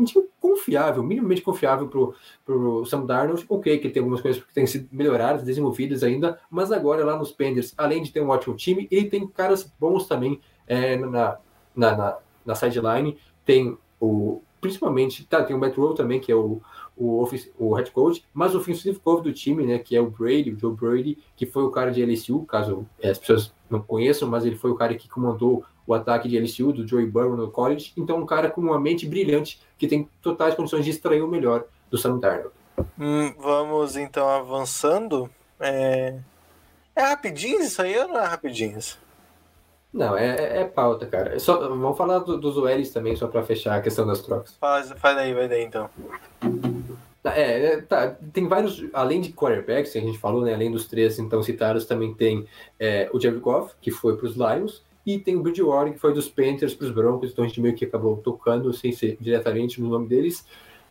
um time confiável, minimamente confiável pro, pro Sam Darnold. Ok, que tem algumas coisas que têm sido melhoradas, desenvolvidas ainda, mas agora lá nos Panthers, além de ter um ótimo time, ele tem caras bons também é, na, na, na, na sideline. Tem o. Principalmente, tá, tem o Matt Rowe também, que é o, o, o head coach, mas o offensive coach do time, né, que é o Brady, o Joe Brady, que foi o cara de LSU, caso as pessoas não conheçam, mas ele foi o cara que comandou o ataque de LSU, do Joey Burrow no college. Então, um cara com uma mente brilhante, que tem totais condições de extrair o melhor do Sam Darnold. Hum, vamos, então, avançando. É... é rapidinho isso aí ou não é rapidinho? Não, é, é, é pauta, cara. Só, vamos falar do, dos OLs também, só para fechar a questão das trocas. Faz, faz daí, vai daí, então. É, é, tá, tem vários, além de quarterbacks, a gente falou, né, além dos três então citados, também tem é, o Jared Goff, que foi para os Lions, e tem o Bridgewater, que foi dos Panthers para os Broncos, então a gente meio que acabou tocando, sem ser diretamente no nome deles.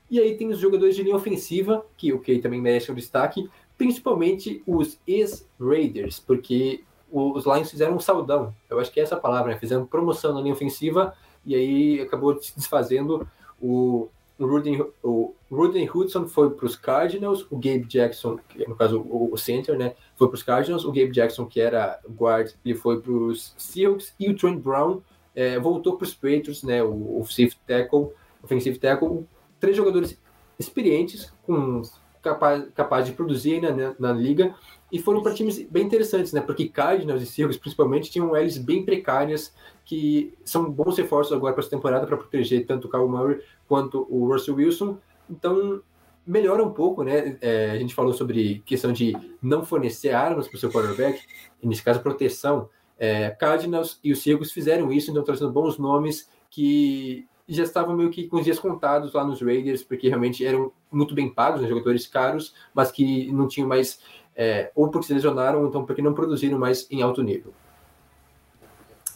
E aí tem os jogadores de linha ofensiva, que o que também merece um destaque, principalmente os ex-Raiders, porque os Lions fizeram um saudão, eu acho que é essa palavra, né? fizeram promoção na linha ofensiva, e aí acabou se desfazendo o o Ruden, o Hudson foi para os Cardinals, o Gabe Jackson, no caso o, o center, né, foi para os Cardinals, o Gabe Jackson, que era guard, ele foi para os Seahawks, e o Trent Brown é, voltou para os Patriots, né, o offensive tackle, offensive tackle, três jogadores experientes, com capaz, capaz de produzir na, na, na liga, e foram para times bem interessantes, né? Porque Cardinals e Seahawks, principalmente, tinham L's bem precárias, que são bons reforços agora para essa temporada para proteger tanto o Kyle Murray quanto o Russell Wilson. Então, melhora um pouco, né? É, a gente falou sobre questão de não fornecer armas para o seu quarterback, e nesse caso, proteção. É, Cardinals e os Seahawks fizeram isso, então trazendo bons nomes que já estavam meio que com os dias contados lá nos Raiders, porque realmente eram muito bem pagos, né, jogadores caros, mas que não tinham mais é, ou porque se lesionaram, ou então porque não produziram mais em alto nível.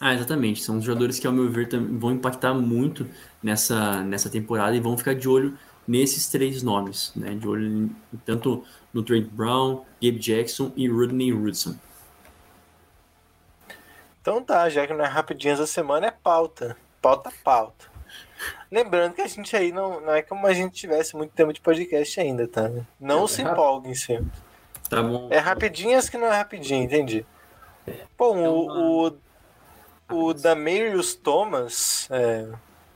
Ah, exatamente. São jogadores que, ao meu ver, vão impactar muito nessa, nessa temporada e vão ficar de olho nesses três nomes, né? De olho em, tanto no Trent Brown, Gabe Jackson e Rodney Rudson. Então tá, já que não é rapidinho essa semana, é pauta. Pauta, pauta. Lembrando que a gente aí não, não é como a gente tivesse muito tempo de podcast ainda, tá? Não é, se empolguem sempre. Tá bom. É rapidinhas que não é rapidinho, entendi. Bom, é o, o, o Damarius Thomas, é,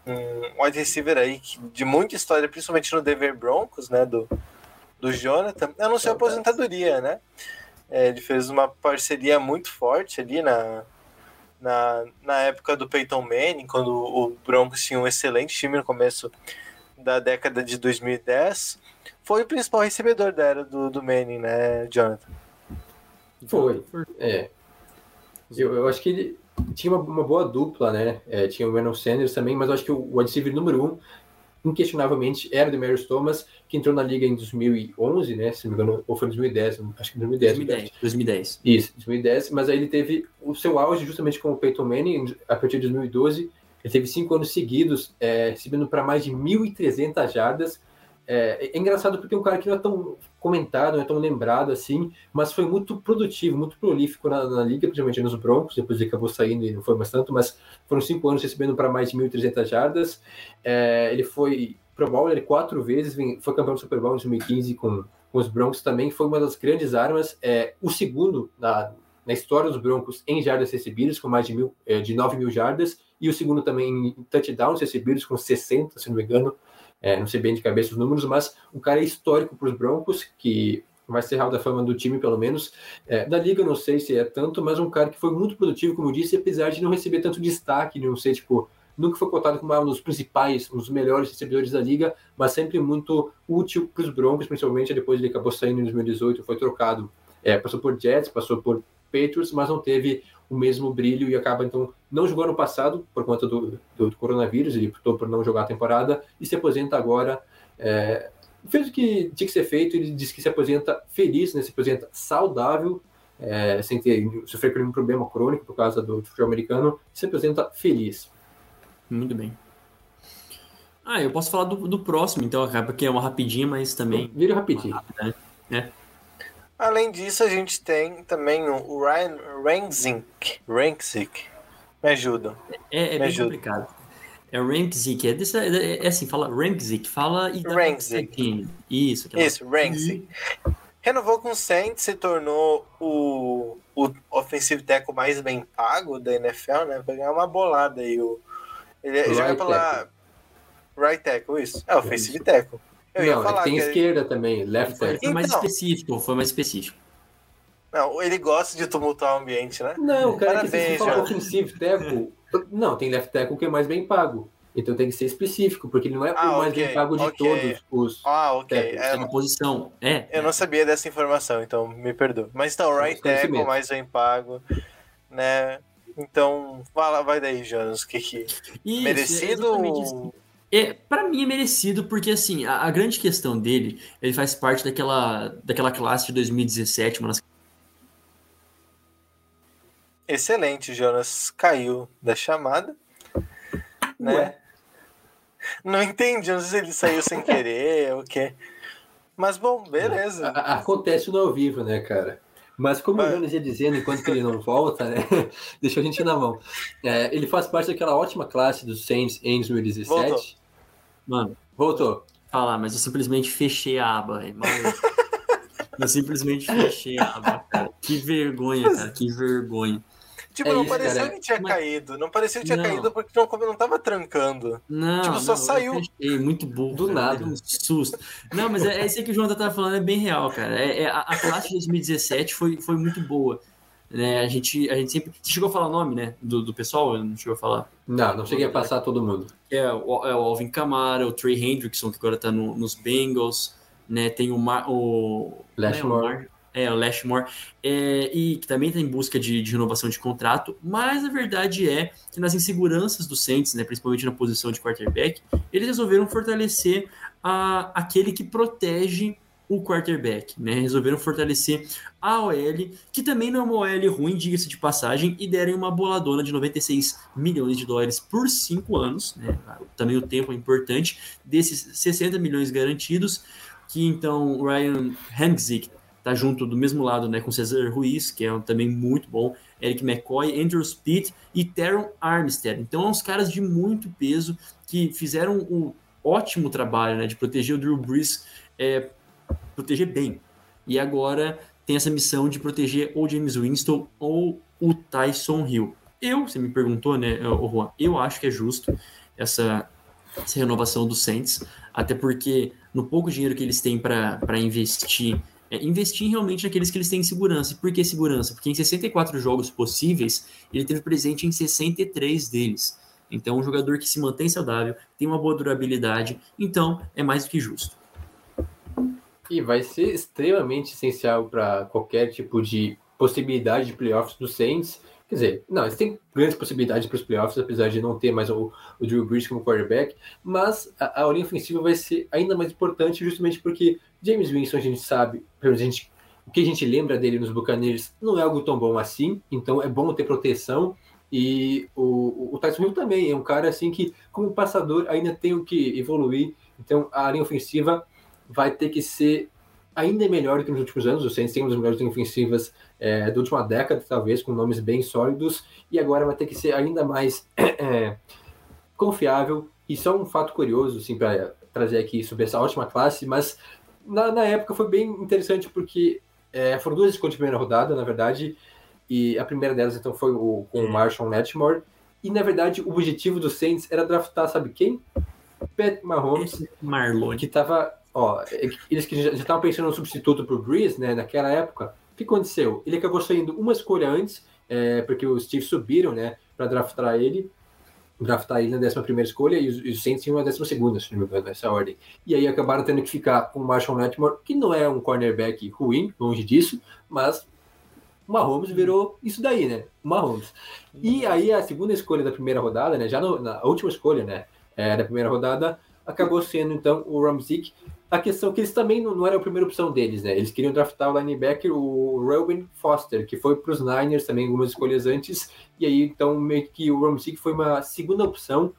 um wide receiver aí de muita história, principalmente no Denver Broncos, né, do, do Jonathan, anunciou a aposentadoria, né? É, ele fez uma parceria muito forte ali na, na, na época do Peyton Manning, quando o Broncos tinha um excelente time no começo da década de 2010 foi o principal recebedor da era do, do Manning, né, Jonathan? Foi. É. Eu, eu acho que ele tinha uma, uma boa dupla, né? É, tinha o Manuel Sanders também, mas eu acho que o wide receiver número um, inquestionavelmente, era o Demarius Thomas, que entrou na liga em 2011, né? Se não me engano, ou foi em 2010, acho que 2010. 2010, 2010. Isso, 2010, mas aí ele teve o seu auge justamente com o Peyton Manning a partir de 2012. Ele teve cinco anos seguidos, é, recebendo para mais de 1.300 jardas, é, é, engraçado porque é um cara que não é tão comentado, não é tão lembrado assim, mas foi muito produtivo, muito prolífico na, na liga, principalmente nos Broncos, depois ele acabou saindo e não foi mais tanto, mas foram cinco anos recebendo para mais de 1.300 jardas. É, ele foi Pro Bowler quatro vezes, foi campeão do Super Bowl em 2015 com, com os Broncos também, foi uma das grandes armas. É, o segundo na, na história dos Broncos em jardas recebidas, com mais de, mil, é, de 9 mil jardas, e o segundo também em touchdowns recebidos, com 60, se não me engano. É, não sei bem de cabeça os números, mas um cara é histórico para os Broncos, que vai ser Hall da Fama do time, pelo menos. É, da Liga, não sei se é tanto, mas um cara que foi muito produtivo, como eu disse, apesar de não receber tanto destaque, não sei, tipo, nunca foi cotado como um dos principais, um dos melhores recebedores da Liga, mas sempre muito útil para os Broncos, principalmente depois ele acabou saindo em 2018, foi trocado, é, passou por Jets, passou por Patriots, mas não teve o mesmo brilho e acaba então não jogou no passado por conta do, do, do coronavírus, ele optou por não jogar a temporada e se aposenta agora. É, fez o que tinha que ser feito, ele disse que se aposenta feliz, né, se aposenta saudável, é, sem ter sofrer nenhum problema crônico por causa do futebol americano, se aposenta feliz. Muito bem. Ah, eu posso falar do, do próximo, então, cara, porque é uma rapidinha, mas também. Vira rapidinho. Além disso, a gente tem também o Ryan Rangzink. Rangzink. Me ajuda. É, é Me ajuda. complicado. É Rankzik, é, desse, é, é assim, fala Rankzik, fala e piscadinha. Isso, Isso, Rangzink. Renovou com o Saints, se tornou o, o offensive tackle mais bem pago da NFL, né? Vai ganhar uma bolada aí. O, ele ele joga Right pela right tackle, isso. É, offensive tackle. Eu ia não, falar tem que esquerda também, left Foi, tackle. foi mais Então. específico, foi mais específico. não, ele gosta de tumultuar o ambiente, né? Não, cara, é que Parabéns, você fala offensive tackle, não, tem left tackle que é mais bem pago. Então tem que ser específico, porque ele não é Ah, o mais ok, bem pago de ok. todos os. Ah, ok. Tackle. É, É uma posição. É. Eu não sabia dessa informação, então me perdoa. Mas então, right tackle, mais bem pago, né? Então, vai, vai daí, Jonas, o que que... Isso, Merecido É. É, para mim é merecido porque assim, a, a grande questão dele, ele faz parte daquela, daquela classe de 2017, uma das Excelente, Jonas caiu da chamada, né? Ué. Não entendi, não sei se ele saiu sem querer ou (laughs) o quê. Mas bom, beleza. A- a- Acontece no ao vivo, né, cara? Mas como Vai. o Jonas ia dizendo, enquanto que ele não volta, né? (laughs) Deixou a gente na mão. É, ele faz parte daquela ótima classe dos Saints em 2017. Voltou. Mano, Voltou. falar, mas eu simplesmente fechei a aba. (laughs) Eu simplesmente fechei a aba, cara. Que vergonha, cara, que vergonha. Tipo, é não isso, pareceu cara. que tinha Mas- caído. Não pareceu que tinha Não. caído porque não, não tava trancando. Não, Tipo, só não, saiu. Fechei, muito burro. Do cara, nada. Um susto. Não, mas é, é isso aí que o João tava falando, é bem real, cara. É, é- a, a classe de 2017 foi, foi muito boa. Né, a, gente, a gente sempre. Você chegou a falar o nome, né? Do, do pessoal? Eu não chegou a falar. Não, não cheguei a passar todo mundo. É o, é o Alvin Kamara, o Trey Hendrickson, que agora tá no- nos Bengals, né? Tem o, Mar, o Lashmore. né, o Mar- é, o Lashmore, é, e que também está em busca de, de renovação de contrato, mas a verdade é que nas inseguranças do Saints, né, principalmente na posição de quarterback, eles resolveram fortalecer a, aquele que protege o quarterback, né? Resolveram fortalecer a OL, que também não é uma OL ruim, diga-se de passagem, e deram uma boladona de 96 milhões de dólares por cinco anos, né? Também o tempo é importante, desses 60 milhões garantidos, que então o Ryan Hangzik tá junto do mesmo lado, né, com Cesar Ruiz, que é também muito bom, Eric McCoy, Andrew Speed e Teron Armstead. Então, são uns caras de muito peso que fizeram um ótimo trabalho, né, de proteger o Drew Brees, é, proteger bem. E agora tem essa missão de proteger ou James Winston ou o Tyson Hill. Eu, você me perguntou, né, Juan, eu acho que é justo essa, essa renovação do Saints, até porque no pouco dinheiro que eles têm para investir é investir realmente naqueles que eles têm segurança. Por que segurança? Porque em 64 jogos possíveis, ele teve presente em 63 deles. Então, um jogador que se mantém saudável, tem uma boa durabilidade, então é mais do que justo. E vai ser extremamente essencial para qualquer tipo de possibilidade de playoffs do Saints. Quer dizer, não, eles têm grandes possibilidades para os playoffs, apesar de não ter mais o, o Drew Brees como quarterback, mas a, a linha ofensiva vai ser ainda mais importante justamente porque James Winston, a gente sabe, a gente, o que a gente lembra dele nos Buccaneers não é algo tão bom assim, então é bom ter proteção. E o, o Tyson Hill também é um cara assim que, como passador, ainda tem o que evoluir. Então a linha ofensiva vai ter que ser ainda melhor do que nos últimos anos. O Saints tem uma das melhores ofensivas é, da última década, talvez, com nomes bem sólidos, e agora vai ter que ser ainda mais (clears throat) é, confiável. E só um fato curioso, assim, para trazer aqui sobre essa ótima classe, mas na, na época foi bem interessante porque é, foram duas escolhas de primeira rodada, na verdade, e a primeira delas então foi o, com o Marshall Letmore, e na verdade o objetivo do Saints era draftar, sabe quem? Pat Mahomes, Esse Marlone. que tava, ó, é eles que já estavam pensando no substituto pro Breeze, né, naquela época. O que aconteceu? Ele acabou saindo uma escolha antes, é, porque os Chiefs subiram, né, para draftar ele, draftar ele na 11 primeira escolha e os, os Saints tinham a 12 segunda, se não me engano, nessa ordem. E aí acabaram tendo que ficar com o Marshall Letmore, que não é um cornerback ruim, longe disso, mas o Mahomes virou isso daí, né? O Mahomes. E aí a segunda escolha da primeira rodada, né, já no- na última escolha, né, é, da primeira rodada, acabou sendo então o Ramzik. A questão é que eles também não, não era a primeira opção deles, né? Eles queriam draftar o linebacker, o Robin Foster, que foi para os Niners também algumas escolhas antes. E aí então meio que o Ramzik foi uma segunda opção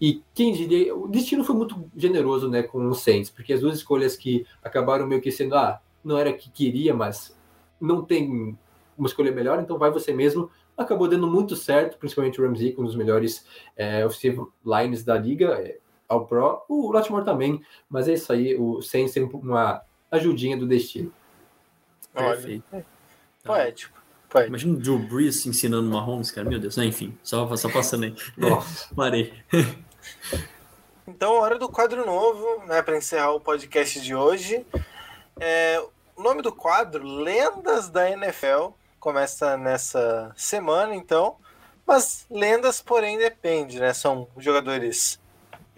E quem diria, o destino foi muito generoso, né, com o Saints, porque as duas escolhas que acabaram meio que sendo, ah, não era que queria, mas não tem uma escolha melhor, então vai você mesmo. Acabou dando muito certo, principalmente o Ramsey, um dos melhores é, offensive lines da liga, é, ao Pro. O Latimore também, mas é isso aí, o Saints tem uma ajudinha do destino. Olha, Perfeito. poético. poético. Imagina o Drew Brees ensinando uma Mahomes, cara. Meu Deus, né? enfim, só, só passando aí. (laughs) Nossa. (laughs) Parei. (laughs) Então, hora do quadro novo, né, para encerrar o podcast de hoje. É, o nome do quadro, Lendas da NFL, começa nessa semana, então. Mas lendas, porém, depende, né? São jogadores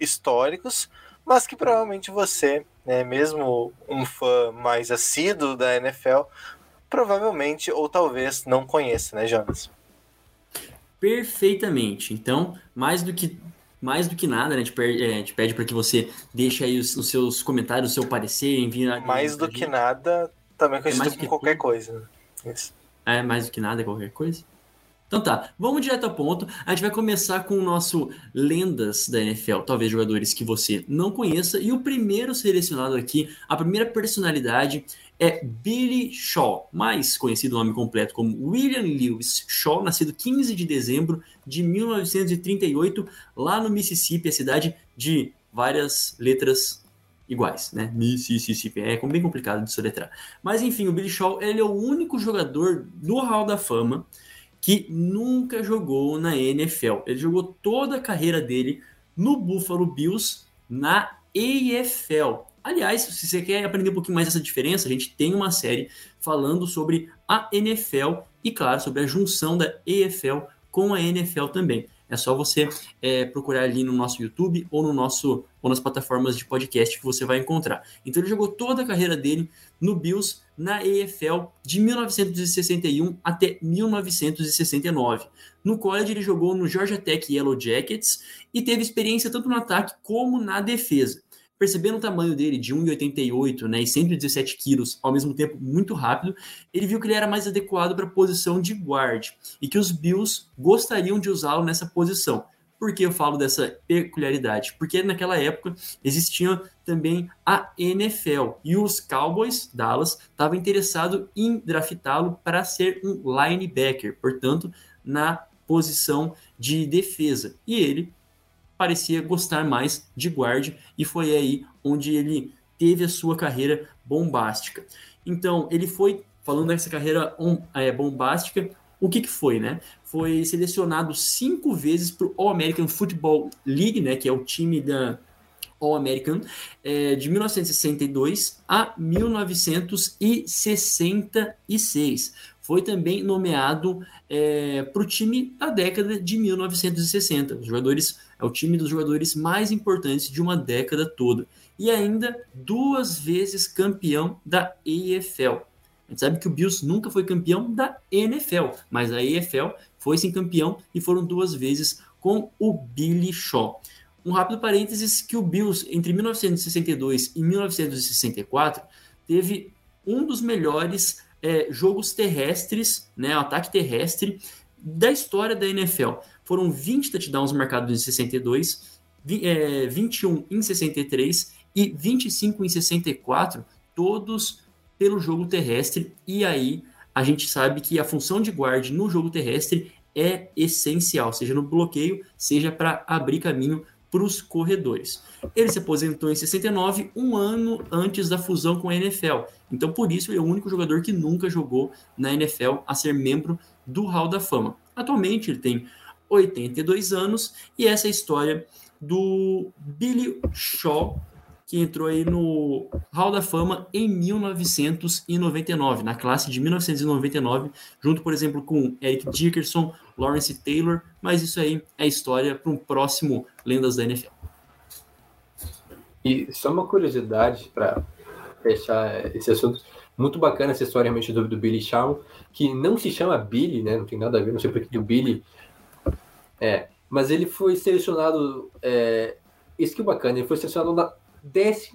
históricos, mas que provavelmente você, né, mesmo um fã mais assíduo da NFL, provavelmente ou talvez não conheça, né, Jonas? Perfeitamente. Então, mais do que mais do que nada, né, a gente pede, é, pede para que você deixe aí os, os seus comentários, o seu parecer, envie Mais do que nada, também conhecido mais do que qualquer tudo. coisa. né? Isso. É mais do que nada, qualquer coisa. Então tá, vamos direto ao ponto. A gente vai começar com o nosso lendas da NFL, talvez jogadores que você não conheça. E o primeiro selecionado aqui, a primeira personalidade é Billy Shaw, mais conhecido o nome completo como William Lewis Shaw, nascido 15 de dezembro de 1938, lá no Mississippi, a cidade de várias letras iguais, né? Mississippi, é bem complicado de soletrar. Mas enfim, o Billy Shaw, ele é o único jogador do Hall da Fama que nunca jogou na NFL. Ele jogou toda a carreira dele no Buffalo Bills na AFL. Aliás, se você quer aprender um pouquinho mais dessa diferença, a gente tem uma série falando sobre a NFL e, claro, sobre a junção da AFL com a NFL também. É só você é, procurar ali no nosso YouTube ou no nosso ou nas plataformas de podcast que você vai encontrar. Então ele jogou toda a carreira dele no Bills na AFL de 1961 até 1969. No college ele jogou no Georgia Tech Yellow Jackets e teve experiência tanto no ataque como na defesa. Percebendo o tamanho dele de 1,88 né, e 117 quilos, ao mesmo tempo muito rápido, ele viu que ele era mais adequado para a posição de guard e que os Bills gostariam de usá-lo nessa posição. Por que eu falo dessa peculiaridade? Porque naquela época existia também a NFL e os Cowboys Dallas estavam interessados em draftá-lo para ser um linebacker, portanto, na posição de defesa. E ele parecia gostar mais de guard e foi aí onde ele teve a sua carreira bombástica. Então, ele foi, falando dessa carreira é, bombástica, o que, que foi, né? Foi selecionado cinco vezes para o All-American Football League, né? Que é o time da All-American, é, de 1962 a 1966. Foi também nomeado é, para o time da década de 1960. Os jogadores é o time dos jogadores mais importantes de uma década toda. E ainda duas vezes campeão da EFL. A gente sabe que o Bills nunca foi campeão da NFL, mas a EFL foi sim campeão e foram duas vezes com o Billy Shaw. Um rápido parênteses que o Bills, entre 1962 e 1964, teve um dos melhores é, jogos terrestres, né, ataque terrestre da história da NFL. Foram 20 touchdowns marcados em 62, é, 21 em 63 e 25 em 64, todos pelo jogo terrestre. E aí a gente sabe que a função de guard no jogo terrestre é essencial, seja no bloqueio, seja para abrir caminho para os corredores. Ele se aposentou em 69, um ano antes da fusão com a NFL. Então, por isso, ele é o único jogador que nunca jogou na NFL a ser membro do Hall da Fama. Atualmente, ele tem 82 anos e essa é a história do Billy Shaw, que entrou aí no Hall da Fama em 1999, na classe de 1999, junto, por exemplo, com Eric Dickerson, Lawrence Taylor, mas isso aí é história para um próximo Lendas da NFL. E só uma curiosidade para fechar esse assunto, muito bacana essa história realmente do, do, Billy Shaw, que não se chama Billy, né? Não tem nada a ver, não sei porque o Billy. É, mas ele foi selecionado. É, isso que é bacana, ele foi selecionado na 14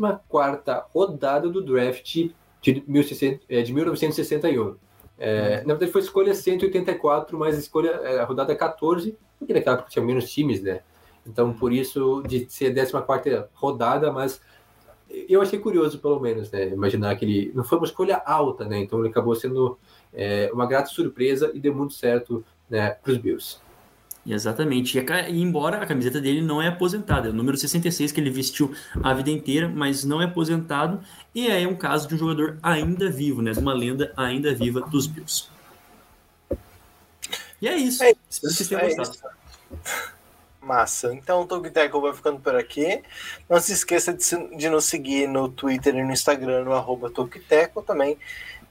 rodada do draft de, 1600, é, de 1961. É, na verdade, foi escolha 184, mas a escolha, a rodada 14, porque naquela época tinha menos times, né? Então, por isso, de ser 14 rodada, mas eu achei curioso, pelo menos, né? Imaginar que ele não foi uma escolha alta, né? Então, ele acabou sendo é, uma grata surpresa e deu muito certo né, para os Bills. Exatamente. E, a, e, embora a camiseta dele não é aposentada, é o número 66 que ele vestiu a vida inteira, mas não é aposentado. E é um caso de um jogador ainda vivo, né? De uma lenda ainda viva dos Bills. E é isso. É Espero que vocês tenham é gostado. Isso. Massa. Então o Tug Tackle vai ficando por aqui. Não se esqueça de, de nos seguir no Twitter e no Instagram, no arroba também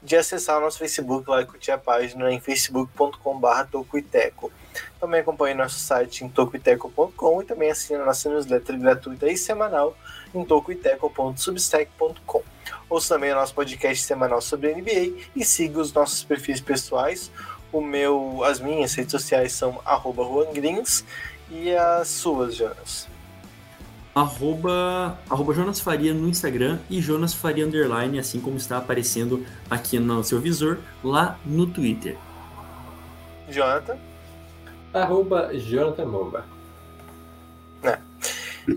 de acessar o nosso Facebook lá e curtir a página em facebook.com.br tocuiteco. Também acompanhe nosso site em tocuiteco.com e também assine a nossa newsletter gratuita e semanal em tocuiteco.substack.com. Ouça também o nosso podcast semanal sobre NBA e siga os nossos perfis pessoais. O meu, as minhas redes sociais são arroba e as suas, Jonas? Arroba, arroba Jonas Faria no Instagram e Jonas Faria Underline, assim como está aparecendo aqui no seu visor, lá no Twitter. Jonathan? Arroba Jonathan Momba. É.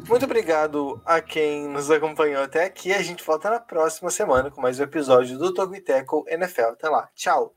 Muito obrigado a quem nos acompanhou até aqui. A gente volta na próxima semana com mais um episódio do Togo Tackle NFL. Até lá. Tchau.